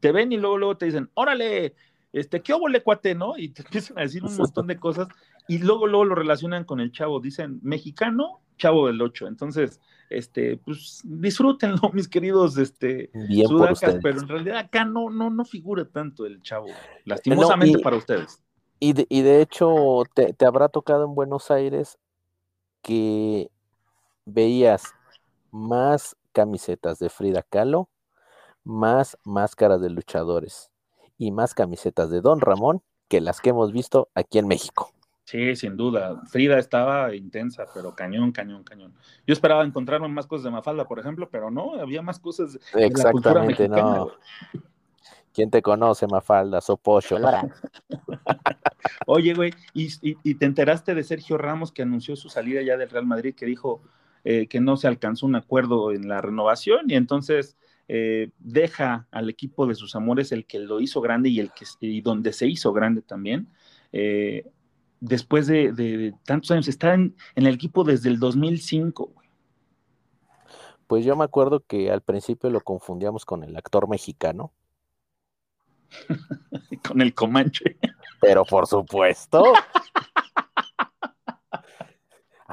te ven y luego, luego te dicen, órale, este, ¿qué óvole, cuate, no? Y te empiezan a decir un montón de cosas y luego, luego lo relacionan con el chavo. Dicen, mexicano, chavo del 8. Entonces, este, pues disfrútenlo, mis queridos, este, Bien sudacas, pero en realidad acá no, no, no figura tanto el chavo, lastimosamente y- para ustedes. Y de, y de hecho, te, te habrá tocado en Buenos Aires que veías más camisetas de Frida Kahlo, más máscaras de luchadores y más camisetas de Don Ramón que las que hemos visto aquí en México. Sí, sin duda. Frida estaba intensa, pero cañón, cañón, cañón. Yo esperaba encontrarme más cosas de Mafalda, por ejemplo, pero no, había más cosas de la cultura Exactamente, mexicana. no. ¿Quién te conoce, Mafalda? Sopocho. Oye, güey, y, y- y te enteraste de Sergio Ramos que anunció su salida ya del Real Madrid, que dijo eh, que no se alcanzó un acuerdo en la renovación y entonces eh, deja al equipo de sus amores, el que lo hizo grande y el que y donde se hizo grande también. eh, después de, de- de tantos años, está en, en el equipo desde el 2005, güey. Pues yo me acuerdo que al principio lo confundíamos con el actor mexicano, con el Comanche. pero por supuesto.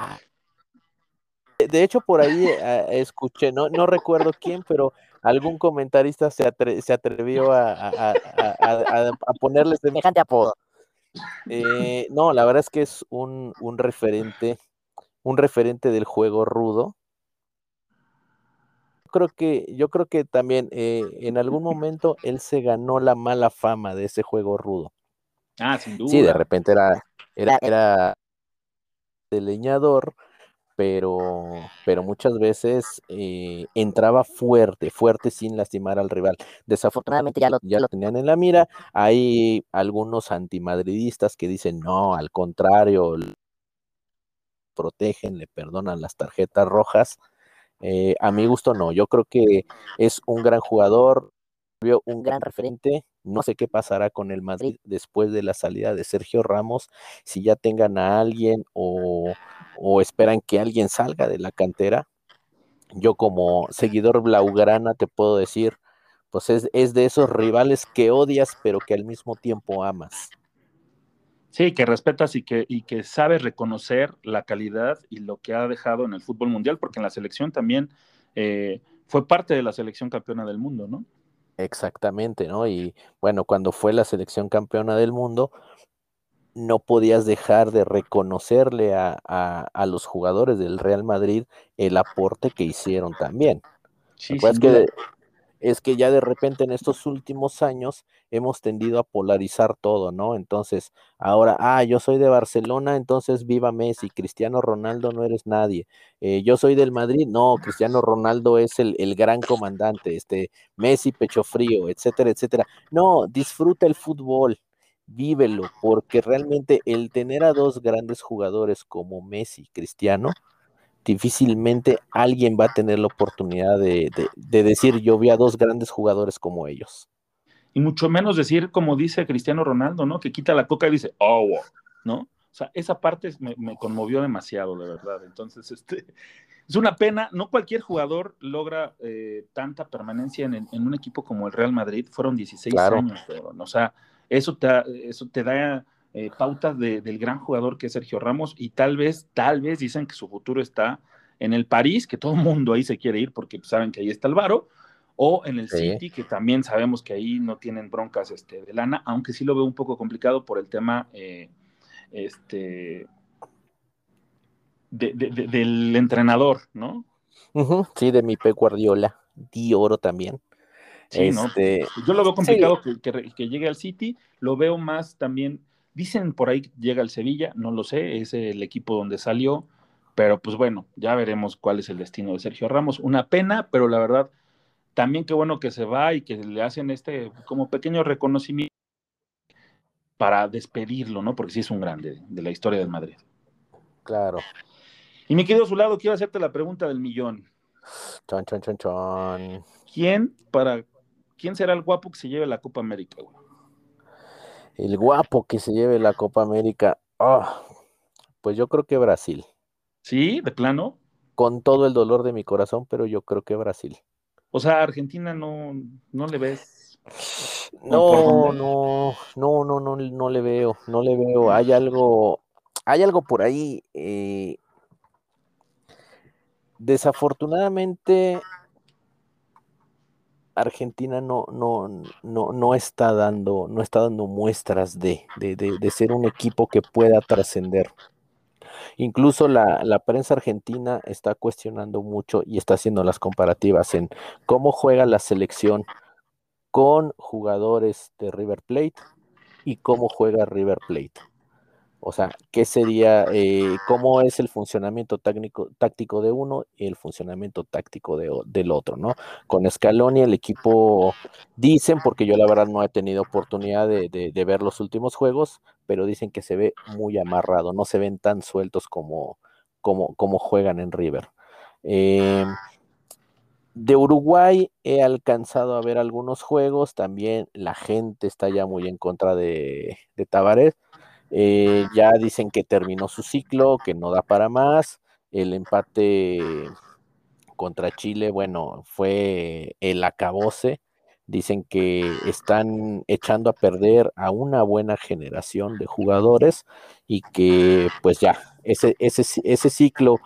Ah. De- hecho, por ahí eh, escuché, no, no recuerdo quién, pero algún comentarista se, atre- se atrevió a, a- a- a- a- a ponerle semejante apodo. Eh, no, la verdad es que es un, un referente, un referente del juego rudo. Creo que, yo creo que también eh, en algún momento él se ganó la mala fama de ese juego rudo. Ah, sin duda. Sí, de repente era, era, era de leñador, pero, pero muchas veces eh, entraba fuerte, fuerte sin lastimar al rival. Desafortunadamente ya lo, ya lo tenían en la mira. Hay algunos antimadridistas que dicen, no, al contrario, protegen, le perdonan las tarjetas rojas. Eh, a mi gusto no, yo creo que es un gran jugador, un gran referente. No sé qué pasará con el Madrid después de la salida de Sergio Ramos, si ya tengan a alguien o, o esperan que alguien salga de la cantera. Yo como seguidor blaugrana te puedo decir, pues es, es de esos rivales que odias pero que al mismo tiempo amas. Sí, que respetas y que, y que sabe reconocer la calidad y lo que ha dejado en el fútbol mundial, porque en la selección también eh, fue parte de la selección campeona del mundo, ¿no? Exactamente, ¿no? Y bueno, cuando fue la selección campeona del mundo, no podías dejar de reconocerle a, a, a los jugadores del Real Madrid el aporte que hicieron también. Sí, que duda. Es que ya de repente en estos últimos años hemos tendido a polarizar todo, ¿no? Entonces, ahora, ah, yo soy de Barcelona, entonces viva Messi, Cristiano Ronaldo no eres nadie. Eh, yo soy del Madrid, no, Cristiano Ronaldo es el, el gran comandante, este, Messi pecho frío, etcétera, etcétera. No, disfruta el fútbol, vívelo, porque realmente el tener a dos grandes jugadores como Messi, Cristiano, difícilmente alguien va a tener la oportunidad de, de, de, decir yo vi a dos grandes jugadores como ellos. Y mucho menos decir como dice Cristiano Ronaldo, ¿no? Que quita la coca y dice, oh, wow", ¿no? O sea, esa parte me, me conmovió demasiado, de verdad. Entonces, este, es una pena, no cualquier jugador logra eh, tanta permanencia en, en, un equipo como el Real Madrid, fueron 16 claro. años, pero, o sea, eso te, eso te da eh, pautas de, del gran jugador que es Sergio Ramos y tal vez, tal vez dicen que su futuro está en el París, que todo el mundo ahí se quiere ir porque saben que ahí está el varo, o en el sí. City, que también sabemos que ahí no tienen broncas este, de lana, aunque sí lo veo un poco complicado por el tema eh, este, de, de, de, del entrenador, ¿no? Uh -huh, sí, de mi P. Guardiola, Di Oro también. Sí, este... ¿no? Yo lo veo complicado sí. que, que, que, llegue al City, lo veo más también, dicen por ahí que llega al Sevilla, no lo sé, es el equipo donde salió, pero pues bueno, ya veremos cuál es el destino de Sergio Ramos. Una pena, pero la verdad, también qué bueno que se va y que le hacen este como pequeño reconocimiento para despedirlo, ¿no? Porque sí es un grande de la historia del Madrid. Claro. Y mi querido Zulado, quiero hacerte la pregunta del millón. Chon, chon, chon, chon. ¿Quién para quién será el guapo que se lleve la Copa América? güey? El guapo que se lleve la Copa América. Ah, pues yo creo que Brasil. ¿Sí? ¿De plano? Con todo el dolor de mi corazón, pero yo creo que Brasil. O sea, Argentina no, no le ves. No, no, no, no, no, no le veo, no le veo. Hay algo, hay algo por ahí. eh, desafortunadamente, Argentina no, no, no, no está dando, no está dando muestras de, de, de- ser un equipo que pueda trascender. Incluso la, la prensa argentina está cuestionando mucho y está haciendo las comparativas en cómo juega la selección con jugadores de River Plate y cómo juega River Plate. O sea, ¿qué sería, eh, cómo es el funcionamiento táctico, táctico de uno y el funcionamiento táctico de del otro, ¿no? Con Scaloni el equipo, dicen, porque yo la verdad no he tenido oportunidad de, ver los últimos juegos, pero dicen que se ve muy amarrado, no se ven tan sueltos como, juegan en River. Eh, de Uruguay he alcanzado a ver algunos juegos, también la gente está ya muy en contra de, de Tabaré. Eh, ya dicen que terminó su ciclo, que no da para más. El empate contra Chile, bueno, fue el acabose. Dicen que están echando a perder a una buena generación de jugadores y que pues ya, ese, ese ciclo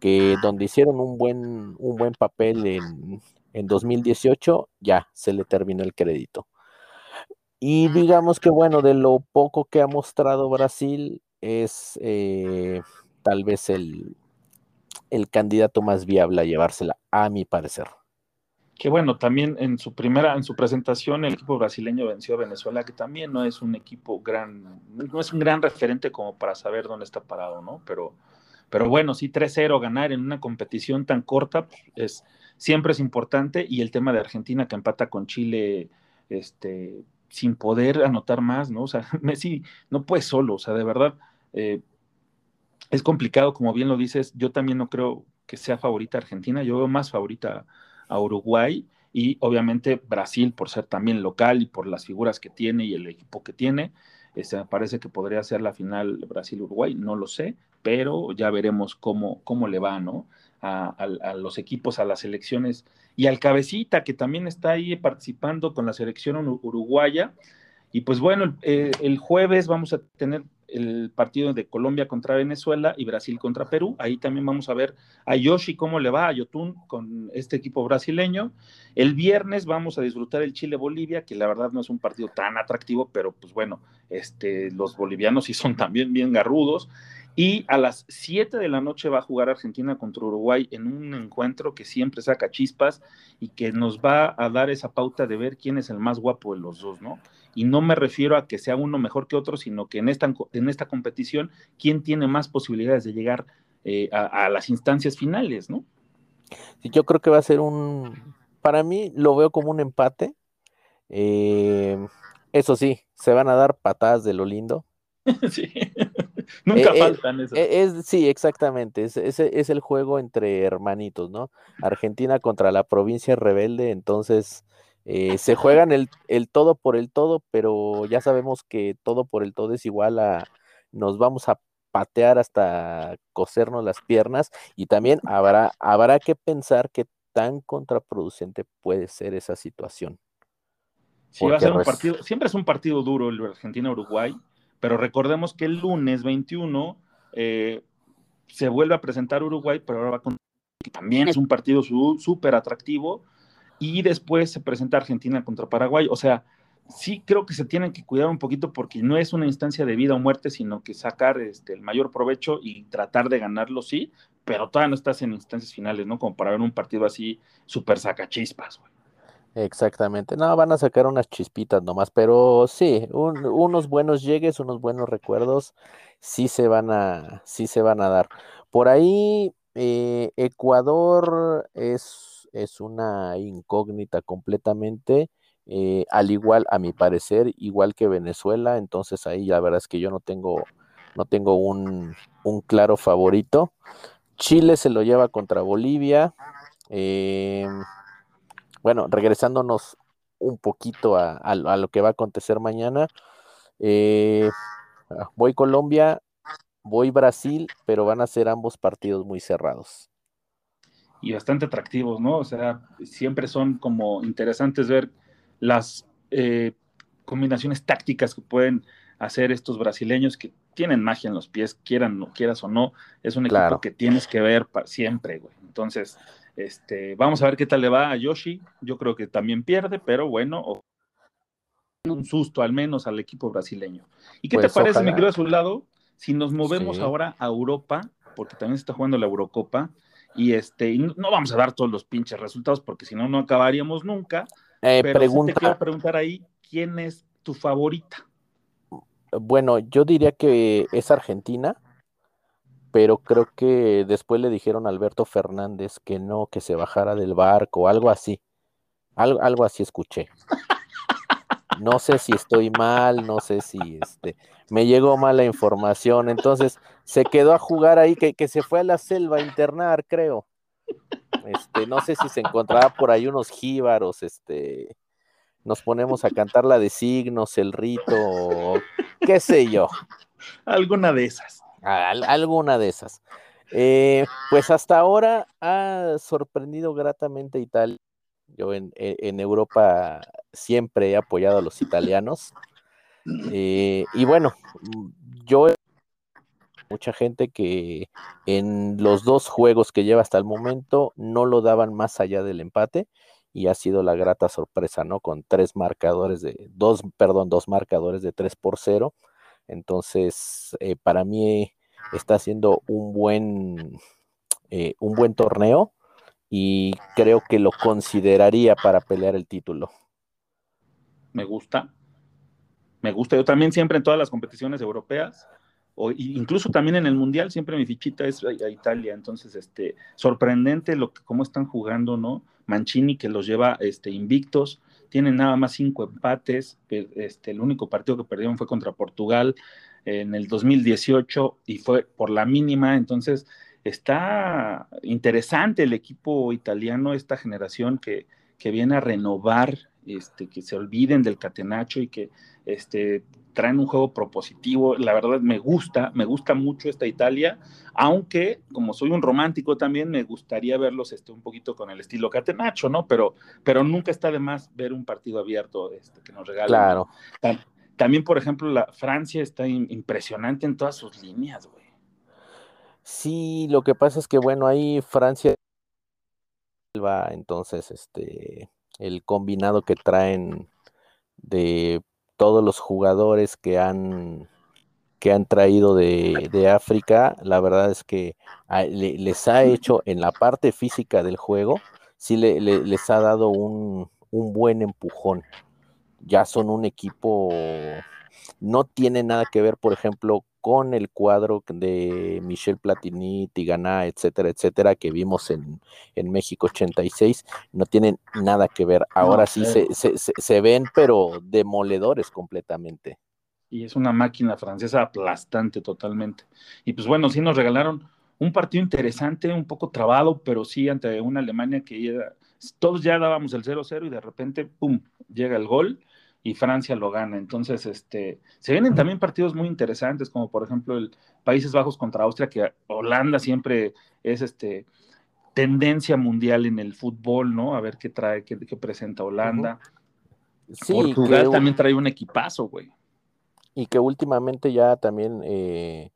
que donde hicieron un buen, un buen papel en, en 2018, ya se le terminó el crédito. Y digamos que bueno, de lo poco que ha mostrado Brasil es eh, tal vez el, el candidato más viable a llevársela, a mi parecer. Que bueno, también en su primera, en su presentación, el equipo brasileño venció a Venezuela, que también no es un equipo gran, no es un gran referente como para saber dónde está parado, ¿no? Pero, pero bueno, sí, 3-0 ganar en una competición tan corta pues, es, siempre es importante. Y el tema de Argentina que empata con Chile, este, sin poder anotar más, ¿no? O sea, Messi no puede solo, o sea, de verdad, eh, es complicado, como bien lo dices, yo también no creo que sea favorita Argentina, yo veo más favorita a Uruguay y obviamente Brasil por ser también local y por las figuras que tiene y el equipo que tiene. Este, parece que podría ser la final Brasil-Uruguay, no lo sé, pero ya veremos cómo, cómo le va, ¿no? A, los equipos, a las selecciones y al cabecita que también está ahí participando con la selección uruguaya. Y pues bueno, el, el jueves vamos a tener el partido de Colombia contra Venezuela y Brasil contra Perú. Ahí también vamos a ver a Yoshi cómo le va a Yotun con este equipo brasileño. El viernes vamos a disfrutar el Chile-Bolivia, que la verdad no es un partido tan atractivo, pero pues bueno, este, los bolivianos sí son también bien garrudos. Y a las 7 de la noche va a jugar Argentina contra Uruguay en un encuentro que siempre saca chispas y que nos va a dar esa pauta de ver quién es el más guapo de los dos, ¿no? Y no me refiero a que sea uno mejor que otro, sino que en esta, en esta competición, quién tiene más posibilidades de llegar eh, a, a, las instancias finales, ¿no? Sí, yo creo que va a ser un, para mí lo veo como un empate. Eh, eso sí, se van a dar patadas de lo lindo. sí. Nunca eh, faltan esas. Es, sí, exactamente. Es, es, es, el juego entre hermanitos, ¿no? Argentina contra la provincia rebelde, entonces eh, se juegan el, el, todo por el todo, pero ya sabemos que todo por el todo es igual a nos vamos a patear hasta cosernos las piernas y también habrá, habrá que pensar que tan contraproducente puede ser esa situación. Sí, va a ser un partido, siempre es un partido duro el Argentina-Uruguay, pero recordemos que el lunes 21 eh, se vuelve a presentar Uruguay, pero ahora va con que también es un partido súper atractivo, y después se presenta Argentina contra Paraguay. O sea, sí creo que se tienen que cuidar un poquito porque no es una instancia de vida o muerte, sino que sacar este, el mayor provecho y tratar de ganarlo, sí, pero todavía no estás en instancias finales, ¿no? Como para ver un partido así súper sacachispas, güey. Exactamente, no, van a sacar unas chispitas nomás, pero sí, un, unos buenos llegues, unos buenos recuerdos, sí se van a, sí se van a dar. Por ahí, eh, Ecuador es, es una incógnita completamente, eh, al igual, a mi parecer, igual que Venezuela, entonces ahí la verdad es que yo no tengo, no tengo un, un claro favorito. Chile se lo lleva contra Bolivia. eh, bueno, regresándonos un poquito a, a- lo que va a acontecer mañana. eh, voy Colombia, voy Brasil, pero van a ser ambos partidos muy cerrados. y bastante atractivos, ¿no? O sea, siempre son como interesantes ver las eh, combinaciones tácticas que pueden hacer estos brasileños que tienen magia en los pies, quieran no quieras o no, es un Claro. equipo que tienes que ver siempre, güey. Entonces, este, vamos a ver qué tal le va a Yoshi. Yo creo que también pierde, pero bueno, o- un susto al menos al equipo brasileño. ¿Y qué Pues, te parece, mi ojalá. querido Azulado, si nos movemos Sí. ahora a Europa, porque también se está jugando la Eurocopa, y este, y no, vamos a dar todos los pinches resultados, porque si no, no acabaríamos nunca. Eh, pero sí te quiero preguntar ahí, ¿quién es tu favorita? Bueno, yo diría que es Argentina, pero creo que después le dijeron a Alberto Fernández que no, que se bajara del barco, algo así. Algo, algo así escuché. No sé si estoy mal, no sé si este, me llegó mala información. Entonces se quedó a jugar ahí, que, que se fue a la selva a internar, creo. Este, no sé si se encontraba por ahí unos jíbaros, este, nos ponemos a cantar la de signos, el rito, o qué sé yo. Alguna de esas. Al- alguna de esas. Eh, pues hasta ahora ha sorprendido gratamente a Italia. Yo en, Europa siempre he apoyado a los italianos. Eh, y bueno, yo mucha gente que en los dos juegos que lleva hasta el momento no lo daban más allá del empate y ha sido la grata sorpresa, ¿no? Con tres marcadores de, dos, perdón, dos marcadores de 3 por 0. Entonces, eh, para mí está haciendo un buen, eh, un buen torneo y creo que lo consideraría para pelear el título. Me gusta. Me gusta. Yo también siempre en todas las competiciones europeas, incluso también en el Mundial, siempre mi fichita es a, Italia. Entonces, este, sorprendente lo que, cómo están jugando, ¿no? Mancini que los lleva este, invictos, tienen nada más cinco empates. Este, el único partido que perdieron fue contra Portugal en el 2018 y fue por la mínima. Entonces, está interesante el equipo italiano, esta generación que, que viene a renovar, este, que se olviden del catenacho y que este, traen un juego propositivo. La verdad me gusta, me gusta mucho esta Italia, aunque como soy un romántico también me gustaría verlos este, un poquito con el estilo catenacho, ¿no? Pero, pero nunca está de más ver un partido abierto este, que nos regalen. Claro. Tam- También, por ejemplo, la Francia está im- impresionante en todas sus líneas, güey. Sí, lo que pasa es que, bueno, ahí Francia va, entonces, este, el combinado que traen de todos los jugadores que han, que han traído de, de África, la verdad es que a- le- les ha hecho en la parte física del juego, sí le- le- les ha dado un, un buen empujón. Ya son un equipo, no tiene nada que ver, por ejemplo, con el cuadro de Michel Platini, Tigana, etcétera, etcétera, que vimos en, en México 86, no tienen nada que ver. Ahora sí cero. se, se- se- se ven, pero demoledores completamente. y es una máquina francesa aplastante totalmente. Y pues bueno, sí nos regalaron un partido interesante, un poco trabado, pero sí ante una Alemania que ya- todos ya dábamos el 0-0 y de repente, ¡pum!, llega el gol y Francia lo gana. Entonces, este, se vienen también partidos muy interesantes, como por ejemplo el Países Bajos contra Austria, que Holanda siempre es este tendencia mundial en el fútbol, ¿no? A ver qué trae, qué, qué presenta Holanda. Sí, Portugal que- también trae un equipazo, güey. y que últimamente ya también eh,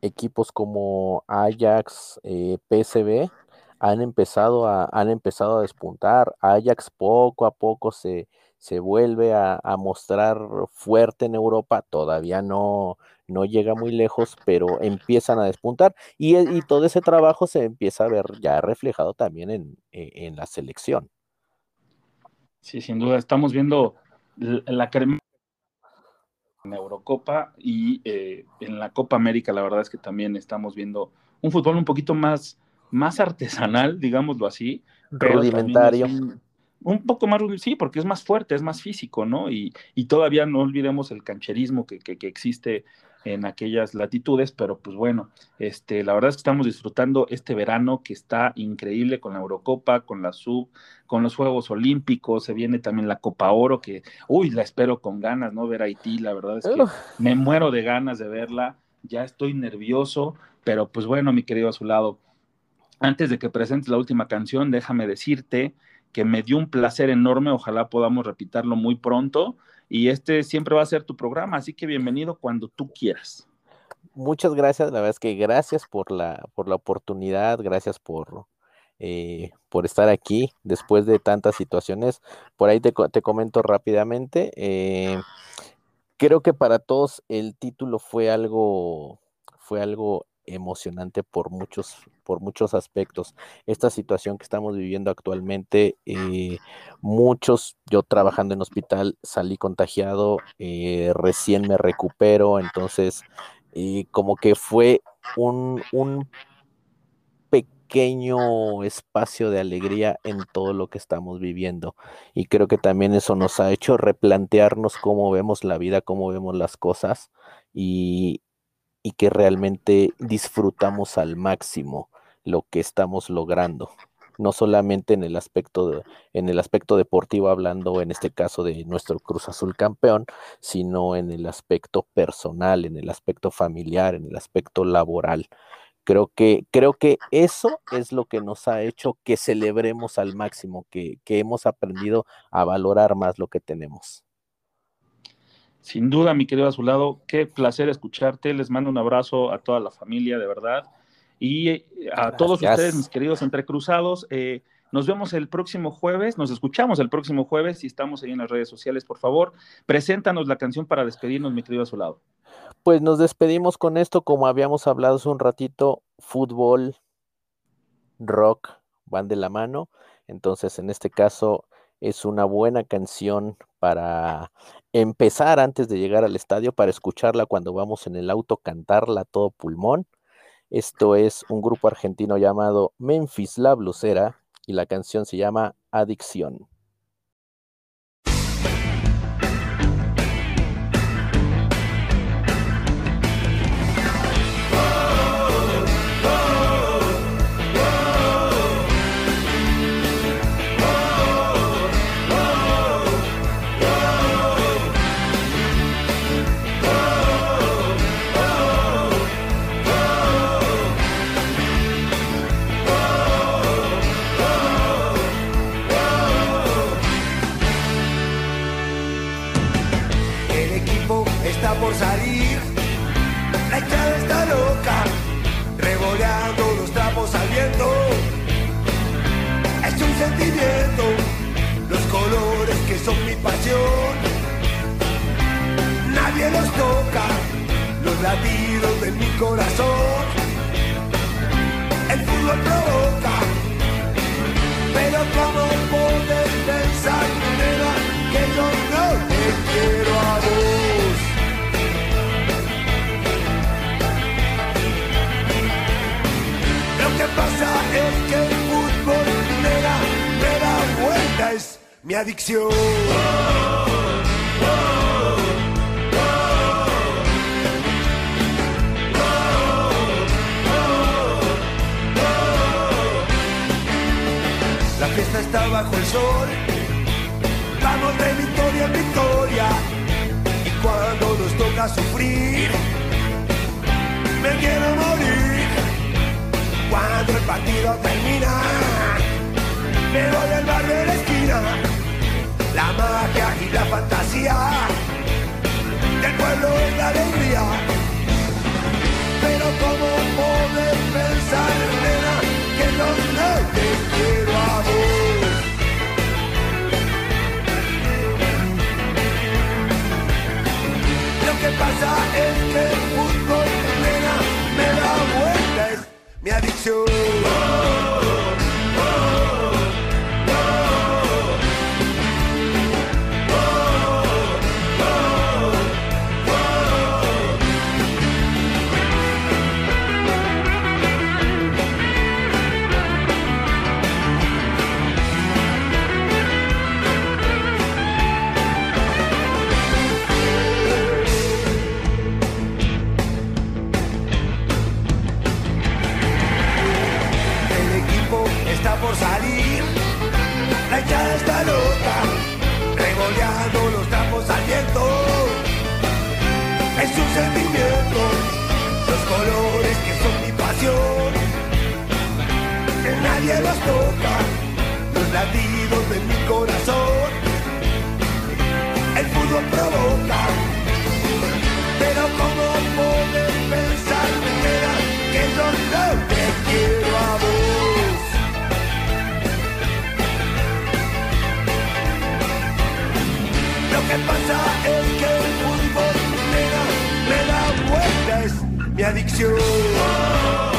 equipos como Ajax, eh, PSV han empezado a, han empezado a despuntar. Ajax poco a poco se, se vuelve a, a mostrar fuerte en Europa, todavía no, no llega muy lejos, pero empiezan a despuntar y, y todo ese trabajo se empieza a ver ya reflejado también en, en la selección. Sí, sin duda, estamos viendo la crema en Eurocopa y eh, en la Copa América, la verdad es que también estamos viendo un fútbol un poquito más, más artesanal, digámoslo así. Rudimentario. Un, poco más, sí, porque es más fuerte, es más físico, ¿no? Y, y todavía no olvidemos el cancherismo que, que, que existe en aquellas latitudes, pero pues bueno, este, la verdad es que estamos disfrutando este verano que está increíble con la Eurocopa, con la Sub, con los Juegos Olímpicos, se viene también la Copa Oro, que, uy, la espero con ganas, ¿no? Ver a Haití, la verdad es que Uf. me muero de ganas de verla, ya estoy nervioso, pero pues bueno, mi querido Azulado, antes de que presentes la última canción, déjame decirte que me dio un placer enorme, ojalá podamos repitarlo muy pronto, y este siempre va a ser tu programa, así que bienvenido cuando tú quieras. Muchas gracias, la verdad es que gracias por la, por la oportunidad, gracias por, eh, por estar aquí después de tantas situaciones. Por ahí te, te comento rápidamente. eh, creo que para todos el título fue algo, fue algo emocionante por muchos, por muchos aspectos. Esta situación que estamos viviendo actualmente, eh, muchos, yo trabajando en hospital, salí contagiado, eh, recién me recupero, entonces y como que fue un, un pequeño espacio de alegría en todo lo que estamos viviendo. Y creo que también eso nos ha hecho replantearnos cómo vemos la vida, cómo vemos las cosas y, y que realmente disfrutamos al máximo lo que estamos logrando. No solamente en el aspecto en el aspecto deportivo, hablando en este caso de nuestro Cruz Azul campeón, sino en el aspecto personal, en el aspecto familiar, en el aspecto laboral. Creo que, creo que eso es lo que nos ha hecho que celebremos al máximo, que, que hemos aprendido a valorar más lo que tenemos. Sin duda, mi querido Azulado, qué placer escucharte, les mando un abrazo a toda la familia, de verdad, y eh, a todos ustedes, mis queridos entrecruzados, eh, nos vemos el próximo jueves, nos escuchamos el próximo jueves y estamos ahí en las redes sociales, por favor, preséntanos la canción para despedirnos, mi querido Azulado. Pues nos despedimos con esto, como habíamos hablado hace un ratito, fútbol, rock van de la mano. Entonces, en este caso, es una buena canción para empezar antes de llegar al estadio, para escucharla cuando vamos en el auto, cantarla todo pulmón. Esto es un grupo argentino llamado Memphis La Blusera y la canción se llama Adicción. Los latidos de mi corazón. El fútbol provoca, pero cómo poder pensar, que yo no te quiero a vos. Lo que pasa es que el fútbol, nena, me da vuelta, es mi adicción. La fiesta está bajo el sol, vamos de victoria en victoria. Y cuando nos toca sufrir, me quiero morir. Cuando el partido termina, me voy al bar de la esquina. La magia y la fantasía del pueblo es la alegría. Mi toca los latidos de mi corazón. El fútbol provoca, pero ¿cómo puedes pensar mentira, que yo no te quiero a vos? Lo que pasa es que el fútbol, nena, me da vueltas mi adicción.